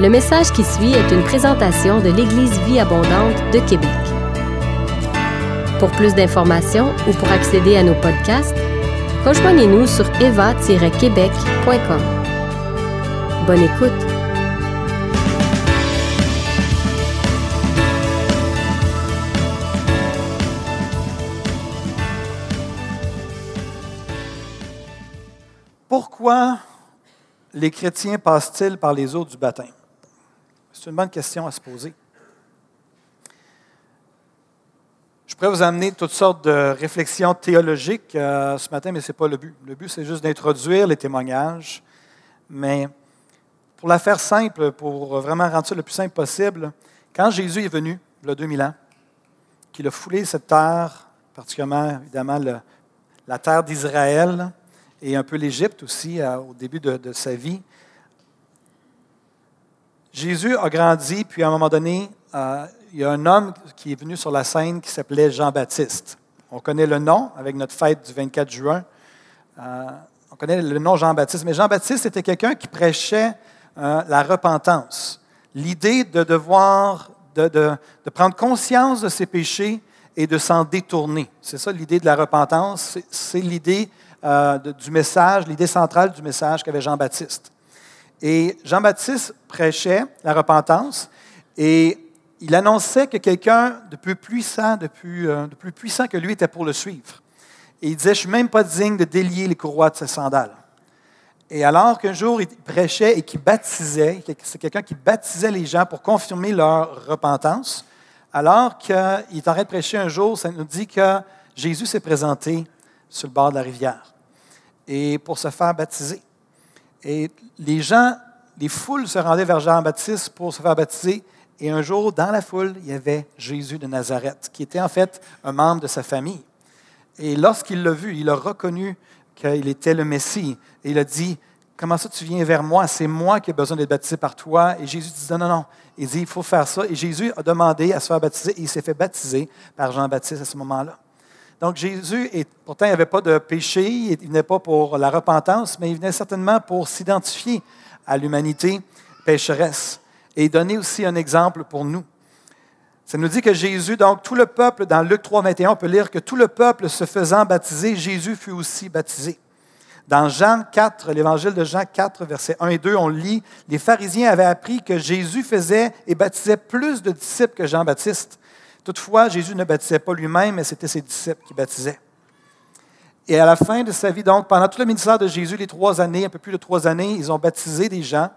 Le message qui suit est une présentation de l'Église Vie Abondante de Québec. Pour plus d'informations ou pour accéder à nos podcasts, rejoignez-nous sur eva-québec.com. Bonne écoute! Pourquoi les chrétiens passent-ils par les eaux du baptême? C'est une bonne question à se poser. Je pourrais vous amener toutes sortes de réflexions théologiques euh, ce matin, mais ce n'est pas le but. Le but, c'est juste d'introduire les témoignages. Mais pour la faire simple, pour vraiment rendre ça le plus simple possible, quand Jésus est venu, il y a 2000 ans, qu'il a foulé cette terre, particulièrement, évidemment, la terre d'Israël, et un peu l'Égypte aussi euh, au début de, sa vie. Jésus a grandi, puis à un moment donné, euh, il y a un homme qui est venu sur la scène qui s'appelait Jean-Baptiste. On connaît le nom avec notre fête du 24 juin. Euh, on connaît le nom Jean-Baptiste, mais Jean-Baptiste était quelqu'un qui prêchait la repentance, l'idée de devoir, de, de, prendre conscience de ses péchés et de s'en détourner. C'est ça l'idée de la repentance, c'est l'idée euh, du message, l'idée centrale du message qu'avait Jean-Baptiste. Et Jean-Baptiste prêchait la repentance et il annonçait que quelqu'un de plus puissant, de plus, euh, puissant que lui était pour le suivre. Et il disait, je ne suis même pas digne de délier les courroies de ses sandales. Et alors qu'un jour, il prêchait et qu'il baptisait, c'est quelqu'un qui baptisait les gens pour confirmer leur repentance, alors qu'il est en train de prêcher un jour, ça nous dit que Jésus s'est présenté sur le bord de la rivière et pour se faire baptiser. Et les gens, les foules se rendaient vers Jean-Baptiste pour se faire baptiser. Et un jour, dans la foule, il y avait Jésus de Nazareth, qui était en fait un membre de sa famille. Et lorsqu'il l'a vu, il a reconnu qu'il était le Messie. Et il a dit, comment ça tu viens vers moi? C'est moi qui ai besoin d'être baptisé par toi. Et Jésus dit, non, non, non. Il dit, il faut faire ça. Et Jésus a demandé à se faire baptiser et il s'est fait baptiser par Jean-Baptiste à ce moment-là. Donc Jésus, pourtant, il n'y avait pas de péché, il venait pas pour la repentance, mais il venait certainement pour s'identifier à l'humanité pécheresse et donner aussi un exemple pour nous. Ça nous dit que Jésus, donc tout le peuple, dans Luc 3, 21, on peut lire que tout le peuple se faisant baptiser, Jésus fut aussi baptisé. Dans Jean 4, l'évangile de Jean 4, versets 1 et 2, on lit, les pharisiens avaient appris que Jésus faisait et baptisait plus de disciples que Jean-Baptiste. Toutefois, Jésus ne baptisait pas lui-même, mais c'était ses disciples qui baptisaient. Et à la fin de sa vie, donc, pendant tout le ministère de Jésus, les trois années, un peu plus de trois années, ils ont baptisé des gens.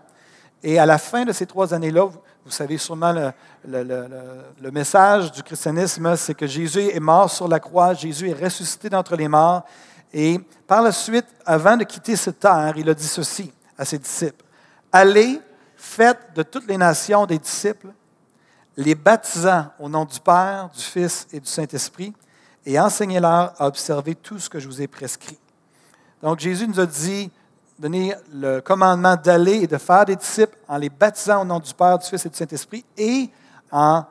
Et à la fin de ces trois années-là, vous, savez sûrement le, le, message du christianisme, c'est que Jésus est mort sur la croix, Jésus est ressuscité d'entre les morts. Et par la suite, avant de quitter cette terre, il a dit ceci à ses disciples. Allez, faites de toutes les nations des disciples, les baptisant au nom du Père, du Fils et du Saint-Esprit, et enseignez-leur à observer tout ce que je vous ai prescrit. Donc Jésus nous a dit, donner le commandement d'aller et de faire des disciples en les baptisant au nom du Père, du Fils et du Saint-Esprit, et en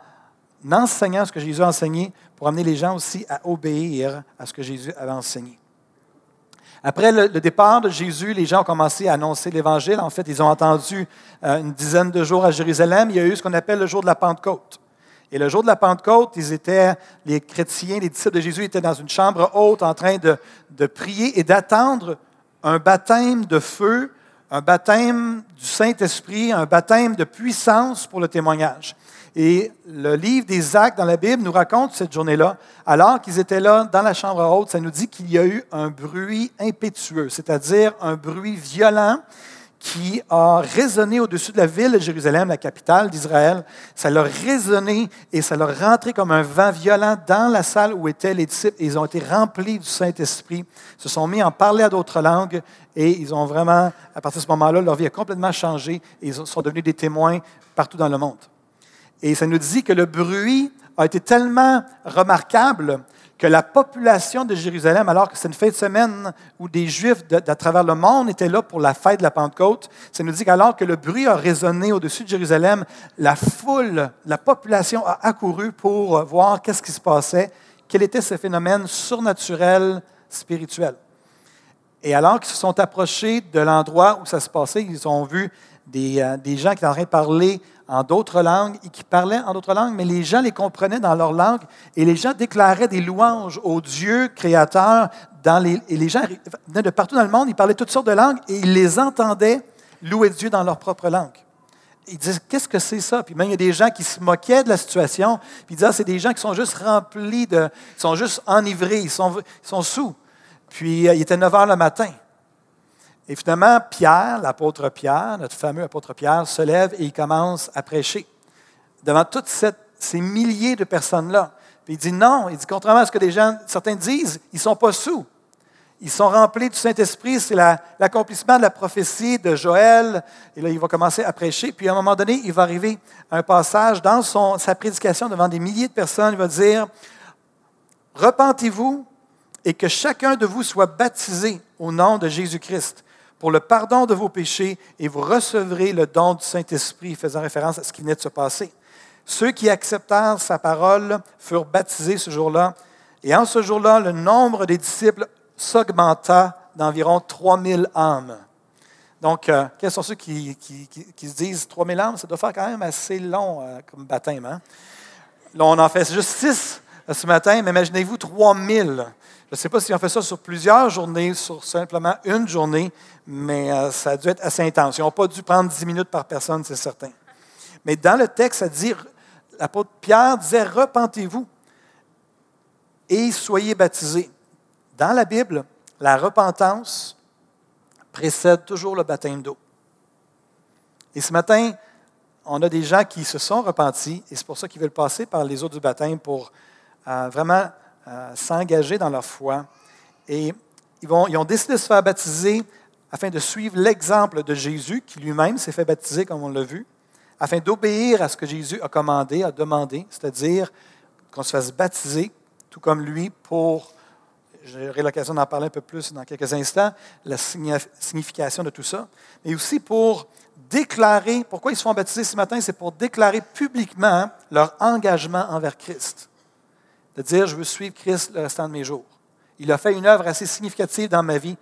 enseignant ce que Jésus a enseigné pour amener les gens aussi à obéir à ce que Jésus avait enseigné. Après le, départ de Jésus, les gens ont commencé à annoncer l'Évangile. En fait, ils ont entendu euh, une dizaine de jours à Jérusalem. Il y a eu ce qu'on appelle le jour de la Pentecôte. Et le jour de la Pentecôte, ils étaient, les chrétiens, les disciples de Jésus étaient dans une chambre haute en train de, de prier et d'attendre un baptême de feu, un baptême du Saint-Esprit, un baptême de puissance pour le témoignage. Et le livre des Actes dans la Bible nous raconte cette journée-là. Alors qu'ils étaient là dans la chambre haute, ça nous dit qu'il y a eu un bruit impétueux, c'est-à-dire un bruit violent qui a résonné au-dessus de la ville de Jérusalem, la capitale d'Israël. Ça leur résonné et ça leur rentré comme un vent violent dans la salle où étaient les disciples. ils ont été remplis du Saint-Esprit, se sont mis à en parler à d'autres langues et ils ont vraiment, à partir de ce moment-là, leur vie a complètement changé et ils sont devenus des témoins partout dans le monde. Et ça nous dit que le bruit a été tellement remarquable que la population de Jérusalem, alors que c'est une fête de semaine où des Juifs de, travers le monde étaient là pour la fête de la Pentecôte, ça nous dit qu'alors que le bruit a résonné au-dessus de Jérusalem, la foule, la population a accouru pour voir qu'est-ce qui se passait, quel était ce phénomène surnaturel, spirituel. Et alors qu'ils se sont approchés de l'endroit où ça se passait, ils ont vu des, euh, des gens qui étaient en train en d'autres langues et qui parlaient en d'autres langues, mais les gens les comprenaient dans leur langue et les gens déclaraient des louanges au Dieu créateur. Dans les, et les gens venaient de partout dans le monde, ils parlaient toutes sortes de langues et ils les entendaient louer Dieu dans leur propre langue. Ils disaient, qu'est-ce que c'est ça? Puis même, il y a des gens qui se moquaient de la situation, puis ils disaient, ah, c'est des gens qui sont juste remplis de. Ils sont juste enivrés, ils sont, ils sont sous. Puis, euh, il était 9 heures le matin. Et finalement, Pierre, l'apôtre Pierre, notre fameux apôtre Pierre, se lève et il commence à prêcher devant toutes ces milliers de personnes-là. Puis il dit non, il dit contrairement à ce que certains disent, ils ne sont pas sous. Ils sont remplis du Saint-Esprit, c'est l'accomplissement de la prophétie de Joël. Et là, il va commencer à prêcher. Puis à un moment donné, il va arriver à un passage dans sa prédication devant des milliers de personnes. Il va dire, repentez-vous et que chacun de vous soit baptisé au nom de Jésus-Christ pour le pardon de vos péchés et vous recevrez le don du Saint-Esprit, faisant référence à ce qui venait de se passer. Ceux qui acceptèrent sa parole furent baptisés ce jour-là. Et en ce jour-là, le nombre des disciples s'augmenta d'environ 3000 âmes. Donc, euh, quels sont ceux qui, se disent 3000 âmes? Ça doit faire quand même assez long euh, comme baptême. Hein? Là, on en fait juste 6 euh, ce matin, mais imaginez-vous 3000. Je ne sais pas si on fait ça sur plusieurs journées, sur simplement une journée, mais euh, ça a dû être assez intense. Ils n'ont pas dû prendre dix minutes par personne, c'est certain. Mais dans le texte, ça dit, l'apôtre Pierre disait, repentez-vous et soyez baptisés. Dans la Bible, la repentance précède toujours le baptême d'eau. Et ce matin, on a des gens qui se sont repentis et c'est pour ça qu'ils veulent passer par les eaux du baptême pour euh, vraiment euh, s'engager dans leur foi. Et ils, vont, ils ont décidé de se faire baptiser afin de suivre l'exemple de Jésus, qui lui-même s'est fait baptiser, comme on l'a vu, afin d'obéir à ce que Jésus a commandé, a demandé, c'est-à-dire qu'on se fasse baptiser, tout comme lui, pour, j'aurai l'occasion d'en parler un peu plus dans quelques instants, la signification de tout ça, mais aussi pour déclarer, pourquoi ils se font baptiser ce matin, c'est pour déclarer publiquement leur engagement envers Christ de dire, je veux suivre Christ le restant de mes jours. Il a fait une œuvre assez significative dans ma vie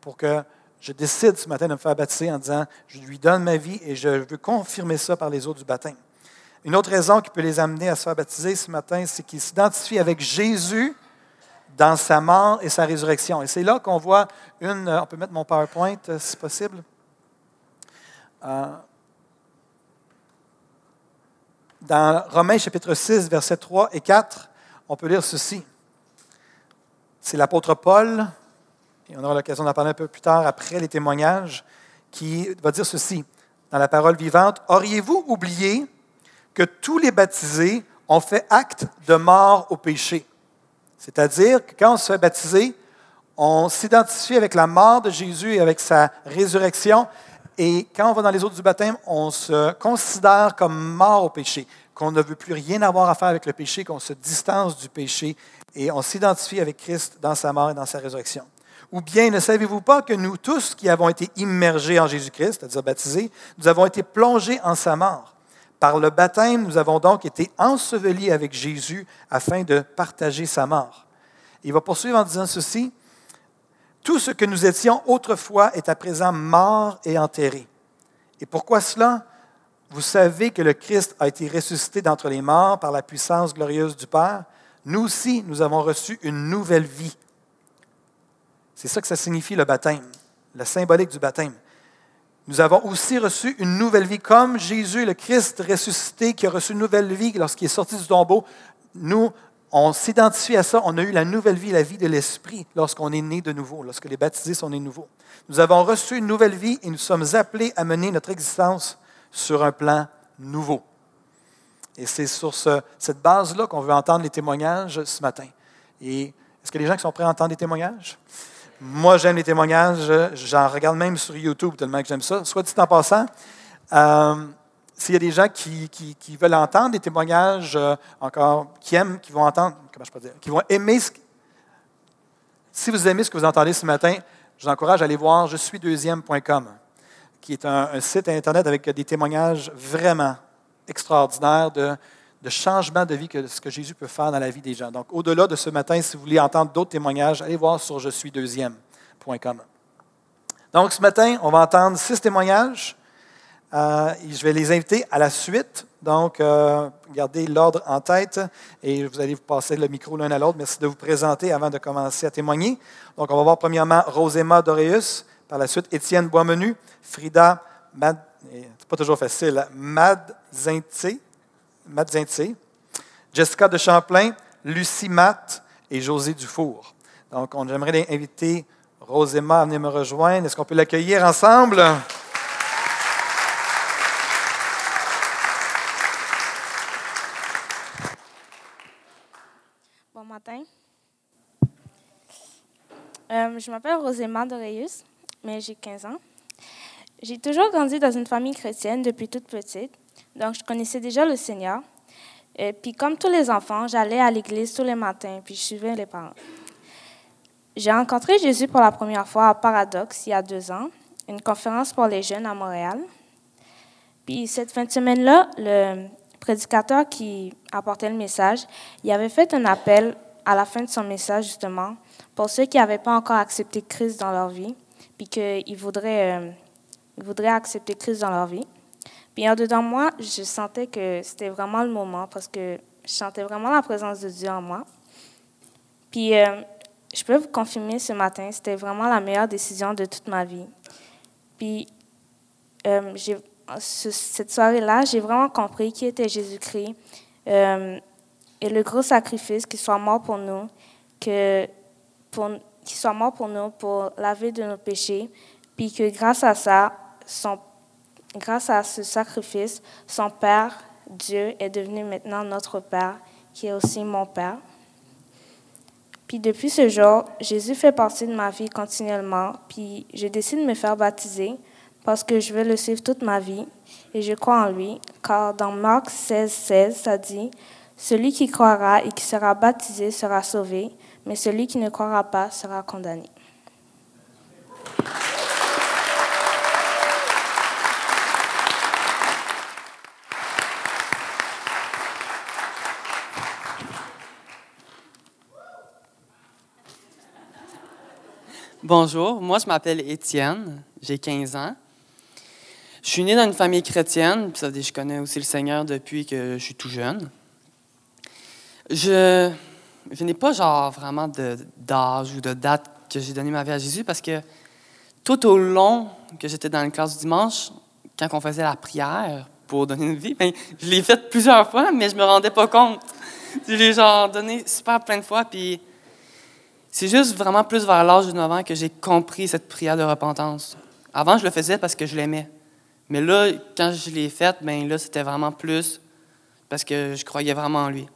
pour que je décide ce matin de me faire baptiser en disant, je lui donne ma vie et je veux confirmer ça par les eaux du baptême. Une autre raison qui peut les amener à se faire baptiser ce matin, c'est qu'ils s'identifient avec Jésus dans sa mort et sa résurrection. Et c'est là qu'on voit une, on peut mettre mon PowerPoint euh, si possible. Euh, dans Romains chapitre 6, versets 3 et 4, on peut lire ceci. C'est l'apôtre Paul, et on aura l'occasion d'en parler un peu plus tard après les témoignages, qui va dire ceci dans la parole vivante. Auriez-vous oublié que tous les baptisés ont fait acte de mort au péché? C'est-à-dire que quand on se fait baptiser, on s'identifie avec la mort de Jésus et avec sa résurrection. Et quand on va dans les eaux du baptême, on se considère comme mort au péché qu'on ne veut plus rien avoir à faire avec le péché, qu'on se distance du péché et on s'identifie avec Christ dans sa mort et dans sa résurrection. Ou bien ne savez-vous pas que nous tous qui avons été immergés en Jésus-Christ, c'est-à-dire baptisés, nous avons été plongés en sa mort? Par le baptême, nous avons donc été ensevelis avec Jésus afin de partager sa mort. Il va poursuivre en disant ceci. Tout ce que nous étions autrefois est à présent mort et enterré. Et pourquoi cela? Vous savez que le Christ a été ressuscité d'entre les morts par la puissance glorieuse du Père. Nous aussi, nous avons reçu une nouvelle vie. C'est ça que ça signifie le baptême, la symbolique du baptême. Nous avons aussi reçu une nouvelle vie, comme Jésus, le Christ ressuscité, qui a reçu une nouvelle vie lorsqu'il est sorti du tombeau. Nous, on s'identifie à ça. On a eu la nouvelle vie, la vie de l'Esprit, lorsqu'on est né de nouveau, lorsque les baptisés sont nés de nouveau. Nous avons reçu une nouvelle vie et nous sommes appelés à mener notre existence sur un plan nouveau. Et c'est sur cette base-là qu'on veut entendre les témoignages ce matin. Et est-ce que les gens qui sont prêts à entendre des témoignages? Moi, j'aime les témoignages. J'en regarde même sur YouTube tellement que j'aime ça. Soit dit en passant, euh, s'il y a des gens qui, veulent entendre des témoignages euh, encore, qui aiment, qui vont entendre, comment je peux dire, qui vont aimer ce Si vous aimez ce que vous entendez ce matin, je vous encourage à aller voir je suis deuxième.com qui est un, site Internet avec des témoignages vraiment extraordinaires de, changement de vie que ce que Jésus peut faire dans la vie des gens. Donc, au-delà de ce matin, si vous voulez entendre d'autres témoignages, allez voir sur je suis deuxième point commun. Donc, ce matin, on va entendre six témoignages. Euh, je vais les inviter à la suite. Donc, euh, gardez l'ordre en tête et vous allez vous passer le micro l'un à l'autre. Merci de vous présenter avant de commencer à témoigner. Donc, on va voir premièrement Roséma Doreus, par la suite Étienne Boismenu, Frida Mad, c'est pas toujours facile, Madzinté, Jessica de Champlain, Lucie Matt et José Dufour. Donc, on aimerait inviter Roséma à venir me rejoindre. Est-ce qu'on peut l'accueillir ensemble? Bon matin. Euh, je m'appelle Roséma Doreus, mais j'ai 15 ans. J'ai toujours grandi dans une famille chrétienne depuis toute petite, donc je connaissais déjà le Seigneur. Et puis, comme tous les enfants, j'allais à l'église tous les matins, puis je suivais les parents. J'ai rencontré Jésus pour la première fois à Paradoxe il y a deux ans, une conférence pour les jeunes à Montréal. Puis cette fin de semaine-là, le prédicateur qui apportait le message, il avait fait un appel à la fin de son message justement pour ceux qui n'avaient pas encore accepté Christ dans leur vie, puis qu'ils voudraient, euh, voudraient accepter Christ dans leur vie. Puis en dedans de moi, je sentais que c'était vraiment le moment parce que je sentais vraiment la présence de Dieu en moi. Puis euh, je peux vous confirmer ce matin, c'était vraiment la meilleure décision de toute ma vie. Puis, euh, cette soirée-là, j'ai vraiment compris qui était Jésus-Christ et le gros sacrifice qu'il soit mort pour nous, que pour, qu'il soit mort pour nous pour laver de nos péchés, puis que grâce à ça, grâce à ce sacrifice, son Père, Dieu, est devenu maintenant notre Père, qui est aussi mon Père. Puis depuis ce jour, Jésus fait partie de ma vie continuellement, puis je décide de me faire baptiser parce que je veux le suivre toute ma vie et je crois en lui, car dans Marc 16, 16, ça dit, Celui qui croira et qui sera baptisé sera sauvé, mais celui qui ne croira pas sera condamné. Bonjour, moi je m'appelle Étienne, j'ai 15 ans. Je suis né dans une famille chrétienne, puis ça je connais aussi le Seigneur depuis que je suis tout jeune. Je, je n'ai pas genre vraiment d'âge ou de date que j'ai donné ma vie à Jésus parce que tout au long que j'étais dans une classe du dimanche, quand on faisait la prière pour donner une vie, ben, je l'ai faite plusieurs fois, mais je me rendais pas compte. Je l'ai genre donné super plein de fois, puis c'est juste vraiment plus vers l'âge de 9 ans que j'ai compris cette prière de repentance. Avant, je le faisais parce que je l'aimais. Mais là, quand je l'ai faite, ben là, c'était vraiment plus parce que je croyais vraiment en lui.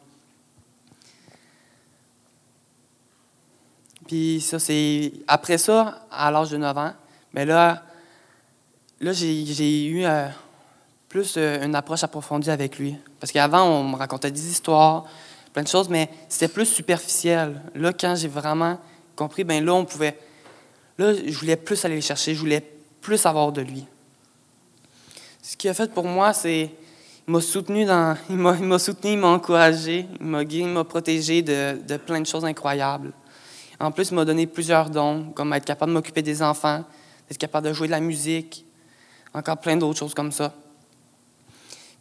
Puis ça, c'est. Après ça, à l'âge de 9 ans, mais ben là, là j'ai eu euh, plus euh, une approche approfondie avec lui. Parce qu'avant, on me racontait des histoires, plein de choses, mais c'était plus superficiel. Là, quand j'ai vraiment compris, ben là, on pouvait. Là, je voulais plus aller le chercher, je voulais plus avoir de lui. Ce qu'il a fait pour moi, c'est. Il m'a soutenu, dans, il m'a soutenu, il m'a encouragé, il m'a guidé, il m'a protégé de, de, plein de choses incroyables. En plus, il m'a donné plusieurs dons, comme être capable de m'occuper des enfants, d'être capable de jouer de la musique, encore plein d'autres choses comme ça.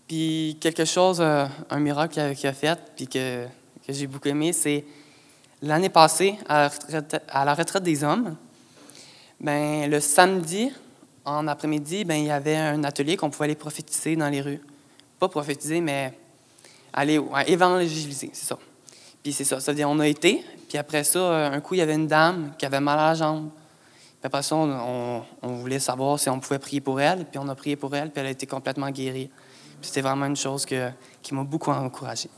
Puis quelque chose, euh, un miracle qu'il a, fait, puis que, j'ai beaucoup aimé, c'est l'année passée, à la, retraite, à la retraite des hommes, ben, le samedi, en après-midi, ben, il y avait un atelier qu'on pouvait aller prophétiser dans les rues. Pas prophétiser, mais aller évangéliser, c'est ça. Puis c'est ça, ça veut dire on a été, puis après ça, euh, un coup, il y avait une dame qui avait mal à la jambe. Puis après ça, on, voulait savoir si on pouvait prier pour elle, puis on a prié pour elle, puis elle a été complètement guérie. C'était vraiment une chose que, qui m'a beaucoup encouragé.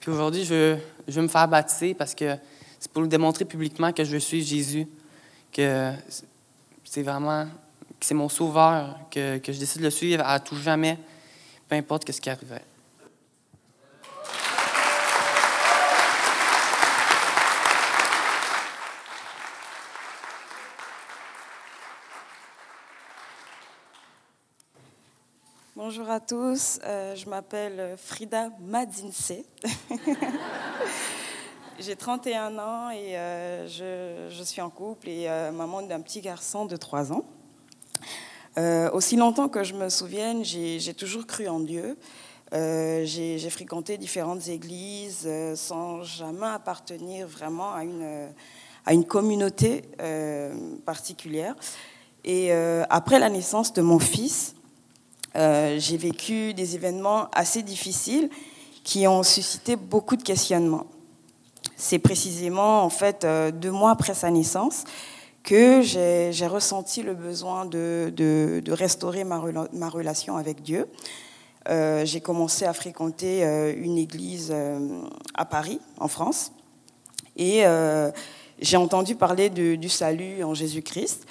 Puis aujourd'hui, je, je veux me faire baptiser parce que c'est pour le démontrer publiquement que je veux suivre Jésus, que c'est vraiment c'est mon sauveur, que, que, je décide de le suivre à tout jamais, peu importe ce qui arriverait. Bonjour à tous, euh, je m'appelle Frida Madinse. J'ai 31 ans et euh, je, suis en couple et euh, maman d'un petit garçon de 3 ans. Aussi longtemps que je me souvienne, j'ai toujours cru en Dieu. j'ai fréquenté différentes églises sans jamais appartenir vraiment à une, à une communauté particulière. Et après la naissance de mon fils, j'ai vécu des événements assez difficiles qui ont suscité beaucoup de questionnements. C'est précisément, en fait, euh, deux mois après sa naissance que j'ai ressenti le besoin de, restaurer ma, relation avec Dieu. Euh, j'ai commencé à fréquenter euh, une église à Paris, en France, et j'ai entendu parler du salut en Jésus-Christ.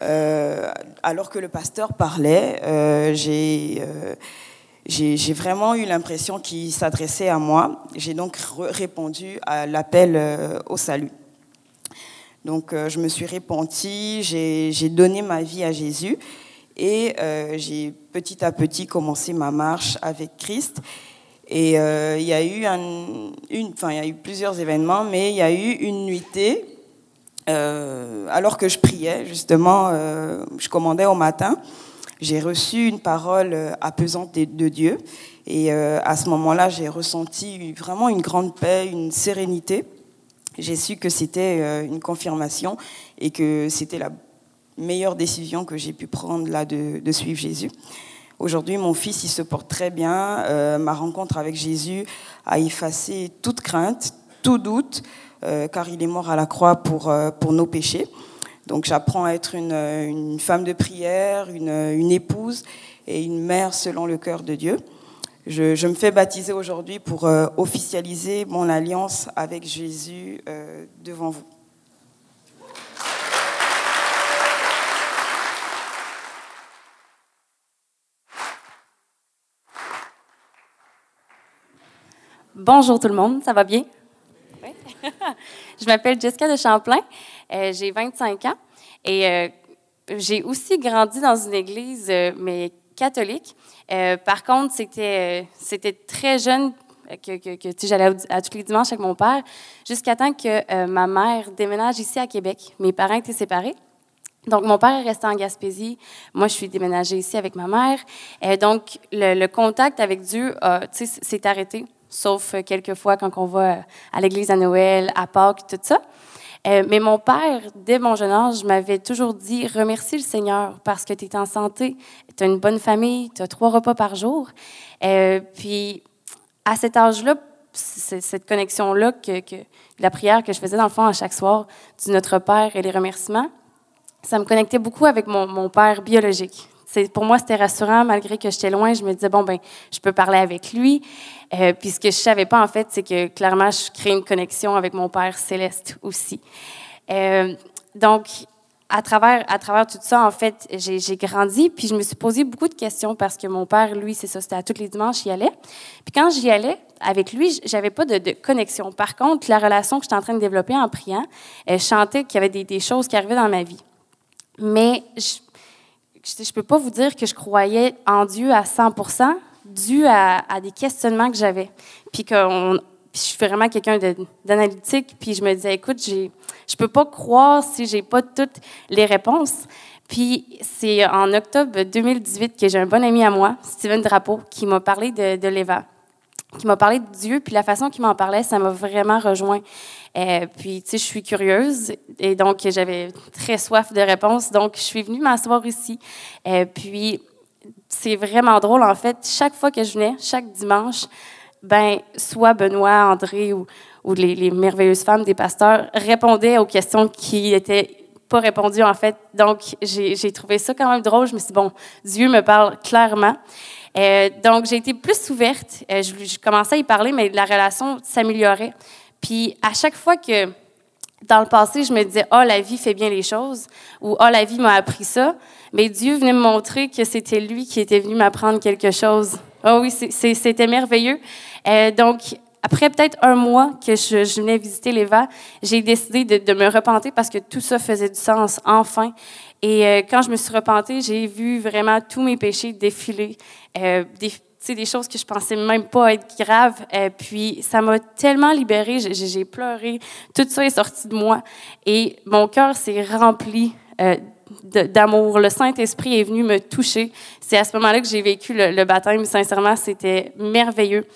Alors que le pasteur parlait, j'ai j'ai vraiment eu l'impression qu'il s'adressait à moi. J'ai donc répondu à l'appel euh, au salut. Donc euh, je me suis repentie, j'ai donné ma vie à Jésus et euh, j'ai petit à petit commencé ma marche avec Christ. Et il y a eu une, enfin il y a eu plusieurs événements, mais il y a eu une nuitée alors que je priais justement, je commandais au matin j'ai reçu une parole euh, apaisante de, Dieu. Et euh, à ce moment-là, j'ai ressenti vraiment une grande paix, une sérénité. J'ai su que c'était euh, une confirmation et que c'était la meilleure décision que j'ai pu prendre là de, suivre Jésus. Aujourd'hui, mon fils, il se porte très bien. ma rencontre avec Jésus a effacé toute crainte, tout doute, car il est mort à la croix pour, pour nos péchés. Donc j'apprends à être une, femme de prière, une, épouse et une mère selon le cœur de Dieu. Je, me fais baptiser aujourd'hui pour euh, officialiser mon alliance avec Jésus euh, devant vous. Bonjour tout le monde, ça va bien? Je m'appelle Jessica de Champlain. Euh, j'ai 25 ans et euh, j'ai aussi grandi dans une église, euh, mais catholique. par contre, c'était, c'était très jeune que, que, j'allais à, tous les dimanches avec mon père, jusqu'à temps que ma mère déménage ici à Québec. Mes parents étaient séparés. Donc, mon père est resté en Gaspésie. Moi, je suis déménagée ici avec ma mère. Donc, le, contact avec Dieu s'est arrêté, sauf quelques fois quand on va à l'église à Noël, à Pâques, tout ça. Euh, mais mon père, dès mon jeune âge, m'avait toujours dit remercie le Seigneur parce que tu es en santé, tu as une bonne famille, tu as trois repas par jour. Euh, puis, à cet âge-là, cette connexion-là, que, la prière que je faisais dans le fond à chaque soir du Notre Père et les remerciements, ça me connectait beaucoup avec mon père biologique pour moi, c'était rassurant, malgré que j'étais loin. Je me disais, bon, ben, je peux parler avec lui. Euh, puis ce que je savais pas, en fait, c'est que clairement, je crée une connexion avec mon Père céleste aussi. Euh, donc, à travers, à travers tout ça, en fait, j'ai grandi, puis je me suis posé beaucoup de questions parce que mon père, lui, c'est ça, c'était à tous les dimanches, il y allait. Puis quand j'y allais, avec lui, j'avais pas de, connexion. Par contre, la relation que j'étais en train de développer en priant, euh, je chantais qu'il y avait des, des, choses qui arrivaient dans ma vie. Mais je, je ne peux pas vous dire que je croyais en Dieu à 100% dû à, des questionnements que j'avais. Puis que je suis vraiment quelqu'un d'analytique, puis je me disais, écoute, je ne peux pas croire si j'ai pas toutes les réponses. Puis c'est en octobre 2018 que j'ai un bon ami à moi, Steven Drapeau, qui m'a parlé de, de l'Eva qui m'a parlé de Dieu, puis la façon qu'il m'en parlait, ça m'a vraiment rejoint. Euh, puis, tu sais, je suis curieuse et donc j'avais très soif de réponses. Donc, je suis venue m'asseoir ici. Euh, puis, c'est vraiment drôle, en fait. Chaque fois que je venais, chaque dimanche, ben, soit Benoît, André ou, ou les, les, merveilleuses femmes des pasteurs répondaient aux questions qui étaient pas répondues, en fait. Donc, j'ai trouvé ça quand même drôle. Je me suis dit, bon, Dieu me parle clairement. Euh, donc, j'ai été plus ouverte. Euh, je, commençais à y parler, mais la relation s'améliorait. Puis, à chaque fois que, dans le passé, je me disais, oh, la vie fait bien les choses, ou oh, la vie m'a appris ça, mais Dieu venait me montrer que c'était lui qui était venu m'apprendre quelque chose. Oh oui, c'était merveilleux. Euh, donc, après peut-être un mois que je, venais visiter l'Eva, j'ai décidé de, me repenter parce que tout ça faisait du sens, enfin. Et euh, quand je me suis repentée, j'ai vu vraiment tous mes péchés défiler. Euh, sais, des choses que je pensais même pas être graves. et puis, ça m'a tellement libérée. J'ai pleuré. Tout ça est sorti de moi. Et mon cœur s'est rempli euh, d'amour. Le Saint-Esprit est venu me toucher. C'est à ce moment-là que j'ai vécu le, baptême. Sincèrement, c'était merveilleux.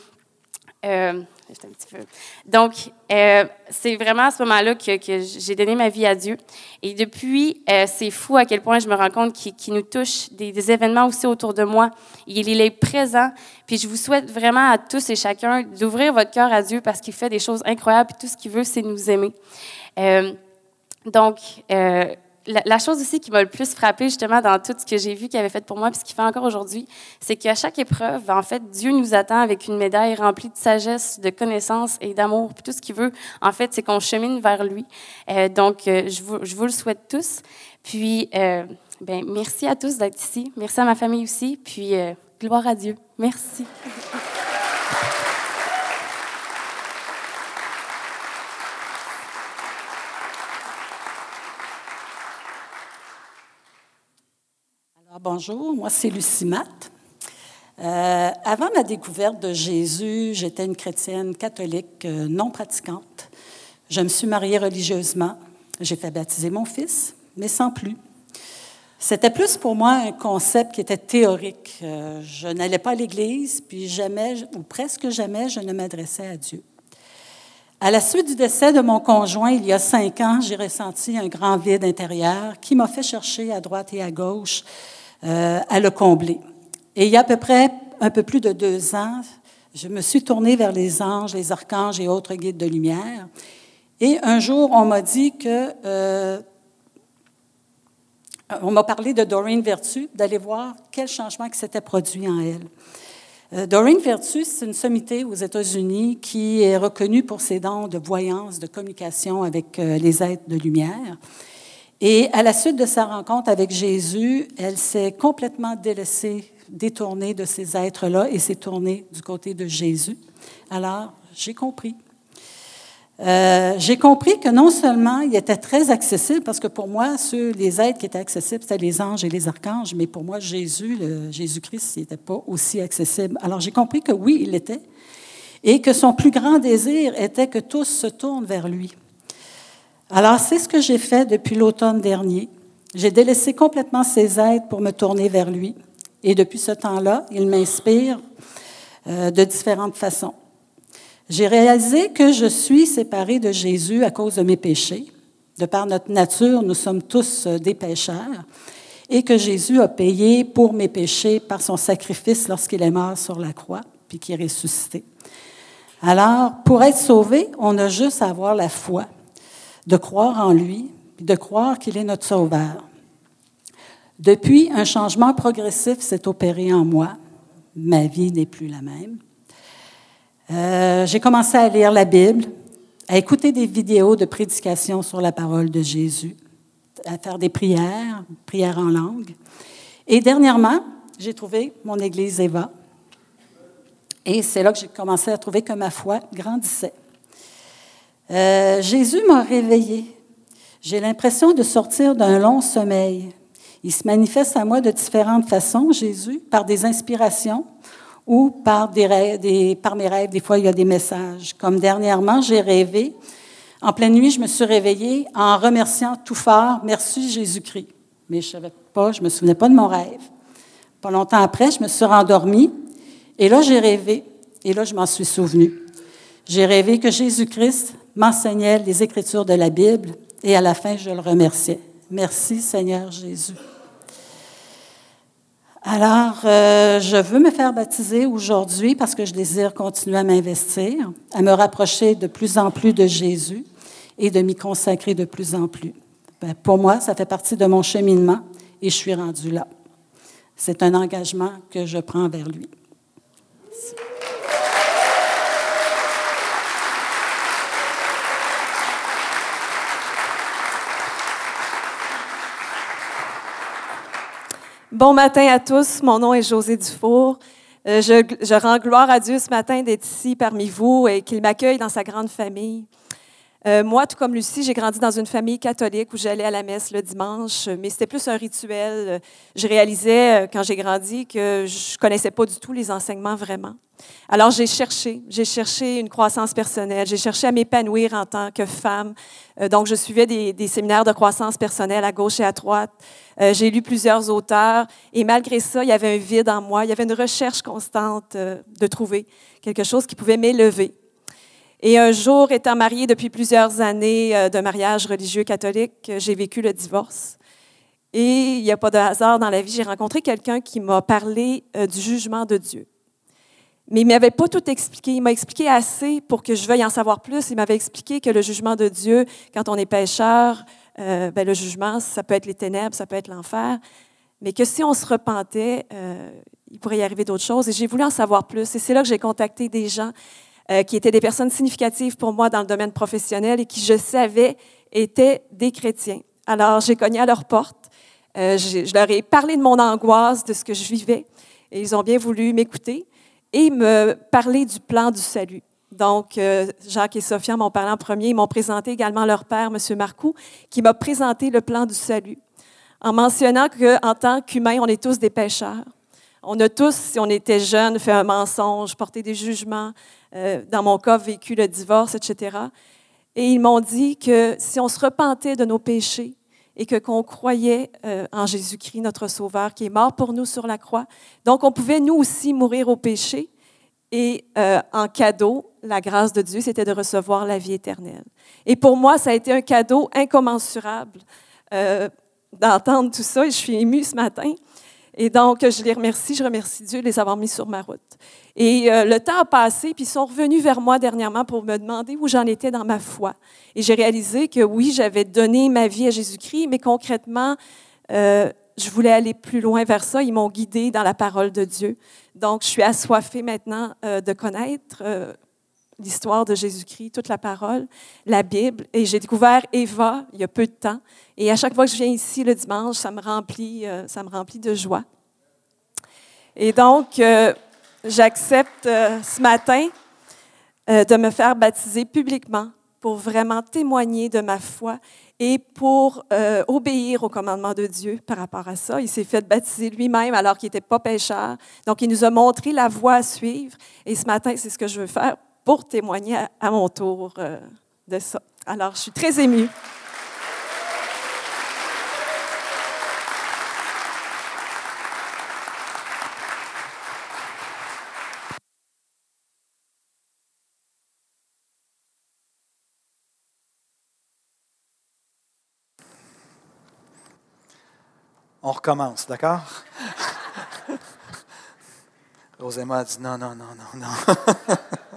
Euh, Donc, euh, c'est vraiment à ce moment-là que, j'ai donné ma vie à Dieu. Et depuis, euh, c'est fou à quel point je me rends compte qu'il nous touche des, événements aussi autour de moi. Il, il, est présent. Puis je vous souhaite vraiment à tous et chacun d'ouvrir votre cœur à Dieu parce qu'il fait des choses incroyables. Puis tout ce qu'il veut, c'est nous aimer. Euh, donc, la, chose aussi qui m'a le plus frappé justement dans tout ce que j'ai vu qu'il avait fait pour moi, puis ce qu'il fait encore aujourd'hui, c'est qu'à chaque épreuve, en fait, Dieu nous attend avec une médaille remplie de sagesse, de connaissance et d'amour. Puis tout ce qu'il veut, en fait, c'est qu'on chemine vers lui. Euh, donc, euh, je, vous, le souhaite tous. Puis, euh, ben, merci à tous d'être ici. Merci à ma famille aussi. Puis, gloire à Dieu. Merci. bonjour, moi c'est Lucie Matt. Euh, avant ma découverte de Jésus, j'étais une chrétienne catholique euh, non pratiquante. Je me suis mariée religieusement. J'ai fait baptiser mon fils, mais sans plus. C'était plus pour moi un concept qui était théorique. Euh, je n'allais pas à l'église, puis jamais, ou presque jamais, je ne m'adressais à Dieu. À la suite du décès de mon conjoint il y a cinq ans, j'ai ressenti un grand vide intérieur qui m'a fait chercher à droite et à gauche euh, à le combler. Et il y a à peu près un peu plus de deux ans, je me suis tournée vers les anges, les archanges et autres guides de lumière. Et un jour, on m'a dit que... Euh, on m'a parlé de Doreen Vertu, d'aller voir quel changement qui s'était produit en elle. Euh, Doreen Vertu, c'est une sommité aux États-Unis qui est reconnue pour ses dons de voyance, de communication avec les êtres de lumière. Et à la suite de sa rencontre avec Jésus, elle s'est complètement délaissée, détournée de ces êtres-là et s'est tournée du côté de Jésus. Alors, j'ai compris. Euh, j'ai compris que non seulement il était très accessible, parce que pour moi, ceux, les êtres qui étaient accessibles, c'était les anges et les archanges, mais pour moi, Jésus, Jésus-Christ, il n'était pas aussi accessible. Alors j'ai compris que oui, il l'était, et que son plus grand désir était que tous se tournent vers lui. Alors, c'est ce que j'ai fait depuis l'automne dernier. J'ai délaissé complètement ses aides pour me tourner vers lui. Et depuis ce temps-là, il m'inspire euh, de différentes façons. J'ai réalisé que je suis séparée de Jésus à cause de mes péchés. De par notre nature, nous sommes tous euh, des pécheurs. Et que Jésus a payé pour mes péchés par son sacrifice lorsqu'il est mort sur la croix, puis qu'il est ressuscité. Alors, pour être sauvé, on a juste à avoir la foi de croire en lui, de croire qu'il est notre sauveur. Depuis, un changement progressif s'est opéré en moi. Ma vie n'est plus la même. Euh, j'ai commencé à lire la Bible, à écouter des vidéos de prédication sur la parole de Jésus, à faire des prières, prières en langue. Et dernièrement, j'ai trouvé mon église Eva. Et c'est là que j'ai commencé à trouver que ma foi grandissait. Euh, Jésus m'a réveillé. J'ai l'impression de sortir d'un long sommeil. Il se manifeste à moi de différentes façons, Jésus, par des inspirations ou par, des rêves, des, par mes rêves. Des fois, il y a des messages. Comme dernièrement, j'ai rêvé. En pleine nuit, je me suis réveillée en remerciant tout fort, merci Jésus-Christ. Mais je ne savais pas, je me souvenais pas de mon rêve. Pas longtemps après, je me suis rendormie et là, j'ai rêvé. Et là, je m'en suis souvenue. J'ai rêvé que Jésus-Christ m'enseignait les Écritures de la Bible et à la fin, je le remerciais. Merci Seigneur Jésus. Alors, euh, je veux me faire baptiser aujourd'hui parce que je désire continuer à m'investir, à me rapprocher de plus en plus de Jésus et de m'y consacrer de plus en plus. Ben, pour moi, ça fait partie de mon cheminement et je suis rendue là. C'est un engagement que je prends vers lui. Bon matin à tous. Mon nom est José Dufour. Euh, je, rends gloire à Dieu ce matin d'être ici parmi vous et qu'il m'accueille dans sa grande famille. Euh, moi, tout comme Lucie, j'ai grandi dans une famille catholique où j'allais à la messe le dimanche, mais c'était plus un rituel. Je réalisais, euh, quand j'ai grandi, que je connaissais pas du tout les enseignements vraiment. Alors, j'ai cherché, j'ai cherché une croissance personnelle, j'ai cherché à m'épanouir en tant que femme. Euh, donc, je suivais des, des, séminaires de croissance personnelle à gauche et à droite. j'ai lu plusieurs auteurs et malgré ça, il y avait un vide en moi, il y avait une recherche constante de trouver quelque chose qui pouvait m'élever. Et un jour, étant mariée depuis plusieurs années euh, de mariage religieux catholique, j'ai vécu le divorce. Et il n'y a pas de hasard dans la vie, j'ai rencontré quelqu'un qui m'a parlé euh, du jugement de Dieu. Mais il ne m'avait pas tout expliqué. Il m'a expliqué assez pour que je veuille en savoir plus. Il m'avait expliqué que le jugement de Dieu, quand on est pécheur, euh, ben, le jugement, ça peut être les ténèbres, ça peut être l'enfer. Mais que si on se repentait, il pourrait y arriver d'autres choses. Et j'ai voulu en savoir plus. Et c'est là que j'ai contacté des gens euh, qui étaient des personnes significatives pour moi dans le domaine professionnel et qui, je savais, étaient des chrétiens. Alors, j'ai cogné à leur porte. Euh, je leur ai parlé de mon angoisse, de ce que je vivais, et ils ont bien voulu m'écouter et me parler du plan du salut. Donc, euh, Jacques et Sophia m'ont parlé en premier. Ils m'ont présenté également leur père, M. Marcoux, qui m'a présenté le plan du salut, en mentionnant qu'en tant qu'humains, on est tous des pécheurs. On a tous, si on était jeune, fait un mensonge, porté des jugements, euh, dans mon cas, vécu le divorce, etc. Et ils m'ont dit que si on se repentait de nos péchés et que qu'on croyait euh, en Jésus-Christ, notre Sauveur, qui est mort pour nous sur la croix, donc on pouvait nous aussi mourir au péché. Et euh, en cadeau, la grâce de Dieu, c'était de recevoir la vie éternelle. Et pour moi, ça a été un cadeau incommensurable d'entendre tout ça. Et je suis émue ce matin et donc, je les remercie, je remercie Dieu de les avoir mis sur ma route. Et euh, le temps a passé, puis ils sont revenus vers moi dernièrement pour me demander où j'en étais dans ma foi. Et j'ai réalisé que oui, j'avais donné ma vie à Jésus-Christ, mais concrètement, euh, je voulais aller plus loin vers ça. Ils m'ont guidé dans la parole de Dieu. Donc, je suis assoiffée maintenant euh, de connaître l'histoire de Jésus-Christ, toute la parole, la Bible. Et j'ai découvert Eva il y a peu de temps. Et à chaque fois que je viens ici le dimanche, ça me remplit, euh, ça me remplit de joie. Et donc, euh, j'accepte euh, ce matin de me faire baptiser publiquement pour vraiment témoigner de ma foi et pour obéir au commandement de Dieu par rapport à ça. Il s'est fait baptiser lui-même alors qu'il n'était pas pécheur. Donc, il nous a montré la voie à suivre. Et ce matin, c'est ce que je veux faire pour témoigner à, mon tour de ça. Alors, je suis très émue. On recommence, d'accord? Roséma a dit non, non, non, non, non.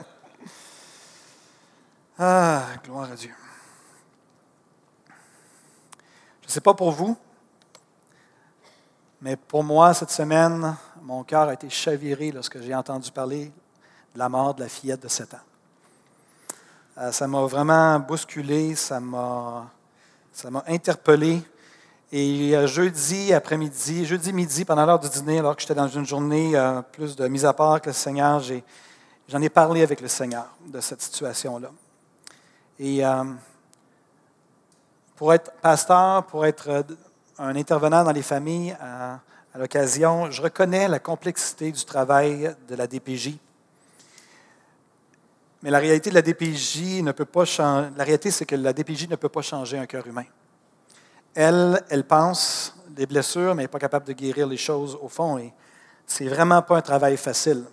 ah, gloire à Dieu. Je ne sais pas pour vous, mais pour moi, cette semaine, mon cœur a été chaviré lorsque j'ai entendu parler de la mort de la fillette de 7 ans. Euh, ça m'a vraiment bousculé, ça m'a, ça m'a interpellé. Et euh, jeudi après-midi, jeudi midi, pendant l'heure du dîner, alors que j'étais dans une journée euh, plus de mise à part avec le Seigneur, j'en ai, parlé avec le Seigneur de cette situation-là. Et euh, pour être pasteur, pour être un intervenant dans les familles à, à l'occasion, je reconnais la complexité du travail de la DPJ. Mais la réalité de la DPJ ne peut pas changer. La réalité, c'est que la DPJ ne peut pas changer un cœur humain. Elle, elle pense des blessures, mais elle n'est pas capable de guérir les choses au fond. Et c'est vraiment pas un travail facile.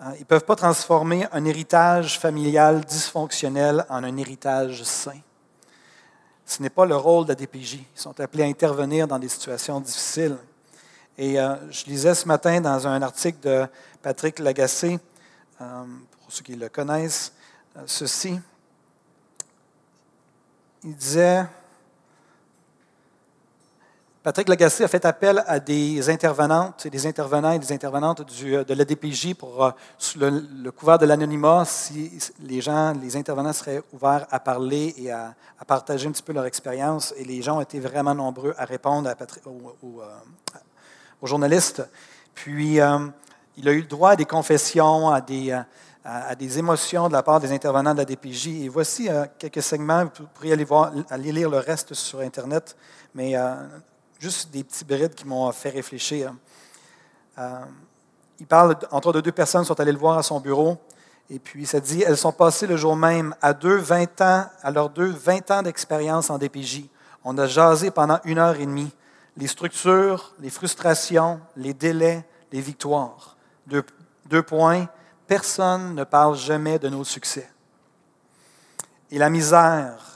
Hein, ils ne peuvent pas transformer un héritage familial dysfonctionnel en un héritage sain. Ce n'est pas le rôle de la DPJ. Ils sont appelés à intervenir dans des situations difficiles. Et euh, je lisais ce matin dans un article de Patrick Lagacé, euh, pour ceux qui le connaissent, euh, ceci il disait, Patrick Lagacé a fait appel à des intervenantes et des intervenants et des intervenantes du, de l'ADPJ pour euh, le, couvert de l'anonymat, si les gens, les intervenants seraient ouverts à parler et à, partager un petit peu leur expérience. Et les gens ont été vraiment nombreux à répondre à aux, journalistes. Puis, euh, il a eu le droit à des confessions, à des, à, des émotions de la part des intervenants de la DPJ. Et voici euh, quelques segments, vous pourriez aller, voir, aller lire le reste sur Internet, mais euh, juste des petits brides qui m'ont fait réfléchir. Euh, il parle, entre deux personnes qui sont allées le voir à son bureau. Et puis, ça dit, elles sont passées le jour même à deux 20 ans, à leurs deux 20 ans d'expérience en DPJ. On a jasé pendant une heure et demie. Les structures, les frustrations, les délais, les victoires. Deux points. Personne ne parle jamais de nos succès. Et la misère,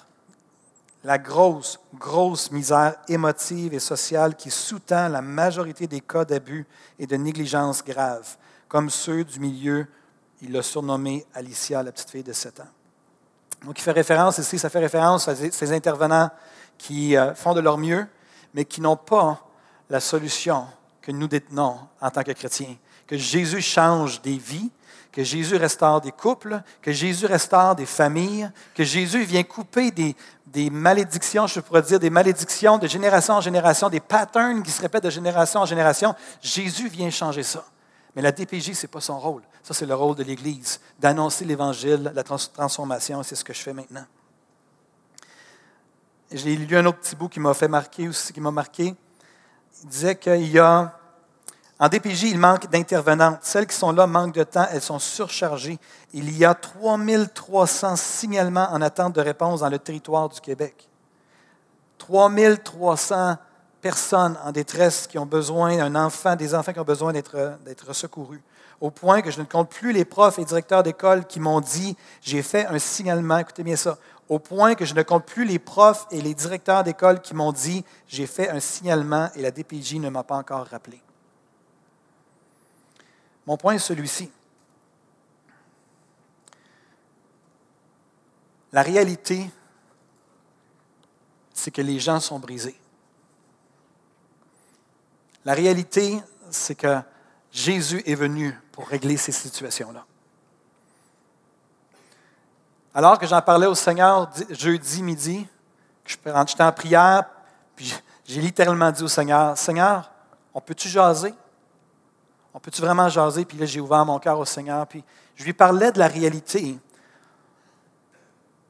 la grosse, grosse misère émotive et sociale qui sous-tend la majorité des cas d'abus et de négligence graves, comme ceux du milieu, il l'a surnommé Alicia, la petite fille de 7 ans. Donc, il fait référence ici, ça fait référence à ces intervenants qui euh, font de leur mieux, mais qui n'ont pas la solution que nous détenons en tant que chrétiens. Que Jésus change des vies, que Jésus restaure des couples, que Jésus restaure des familles, que Jésus vient couper des, des malédictions, je pourrais dire des malédictions de génération en génération, des patterns qui se répètent de génération en génération. Jésus vient changer ça. Mais la DPJ, ce n'est pas son rôle. Ça, c'est le rôle de l'Église, d'annoncer l'Évangile, la transformation, c'est ce que je fais maintenant. J'ai lu un autre petit bout qui m'a fait marquer aussi, qui m'a marqué. Il disait qu'il y a en DPJ, il manque d'intervenantes. Celles qui sont là manquent de temps, elles sont surchargées. Il y a 3300 signalements en attente de réponse dans le territoire du Québec. 3300 personnes en détresse qui ont besoin d'un enfant, des enfants qui ont besoin d'être secourus. Au point que je ne compte plus les profs et directeurs d'école qui m'ont dit j'ai fait un signalement. Écoutez bien ça. Au point que je ne compte plus les profs et les directeurs d'école qui m'ont dit j'ai fait un signalement et la DPJ ne m'a pas encore rappelé. Mon point est celui-ci. La réalité, c'est que les gens sont brisés. La réalité, c'est que Jésus est venu pour régler ces situations-là. Alors que j'en parlais au Seigneur jeudi midi, j'étais en prière, puis j'ai littéralement dit au Seigneur, Seigneur, on peut-tu jaser? On peut-tu vraiment jaser? Puis là, j'ai ouvert mon cœur au Seigneur. Puis je lui parlais de la réalité.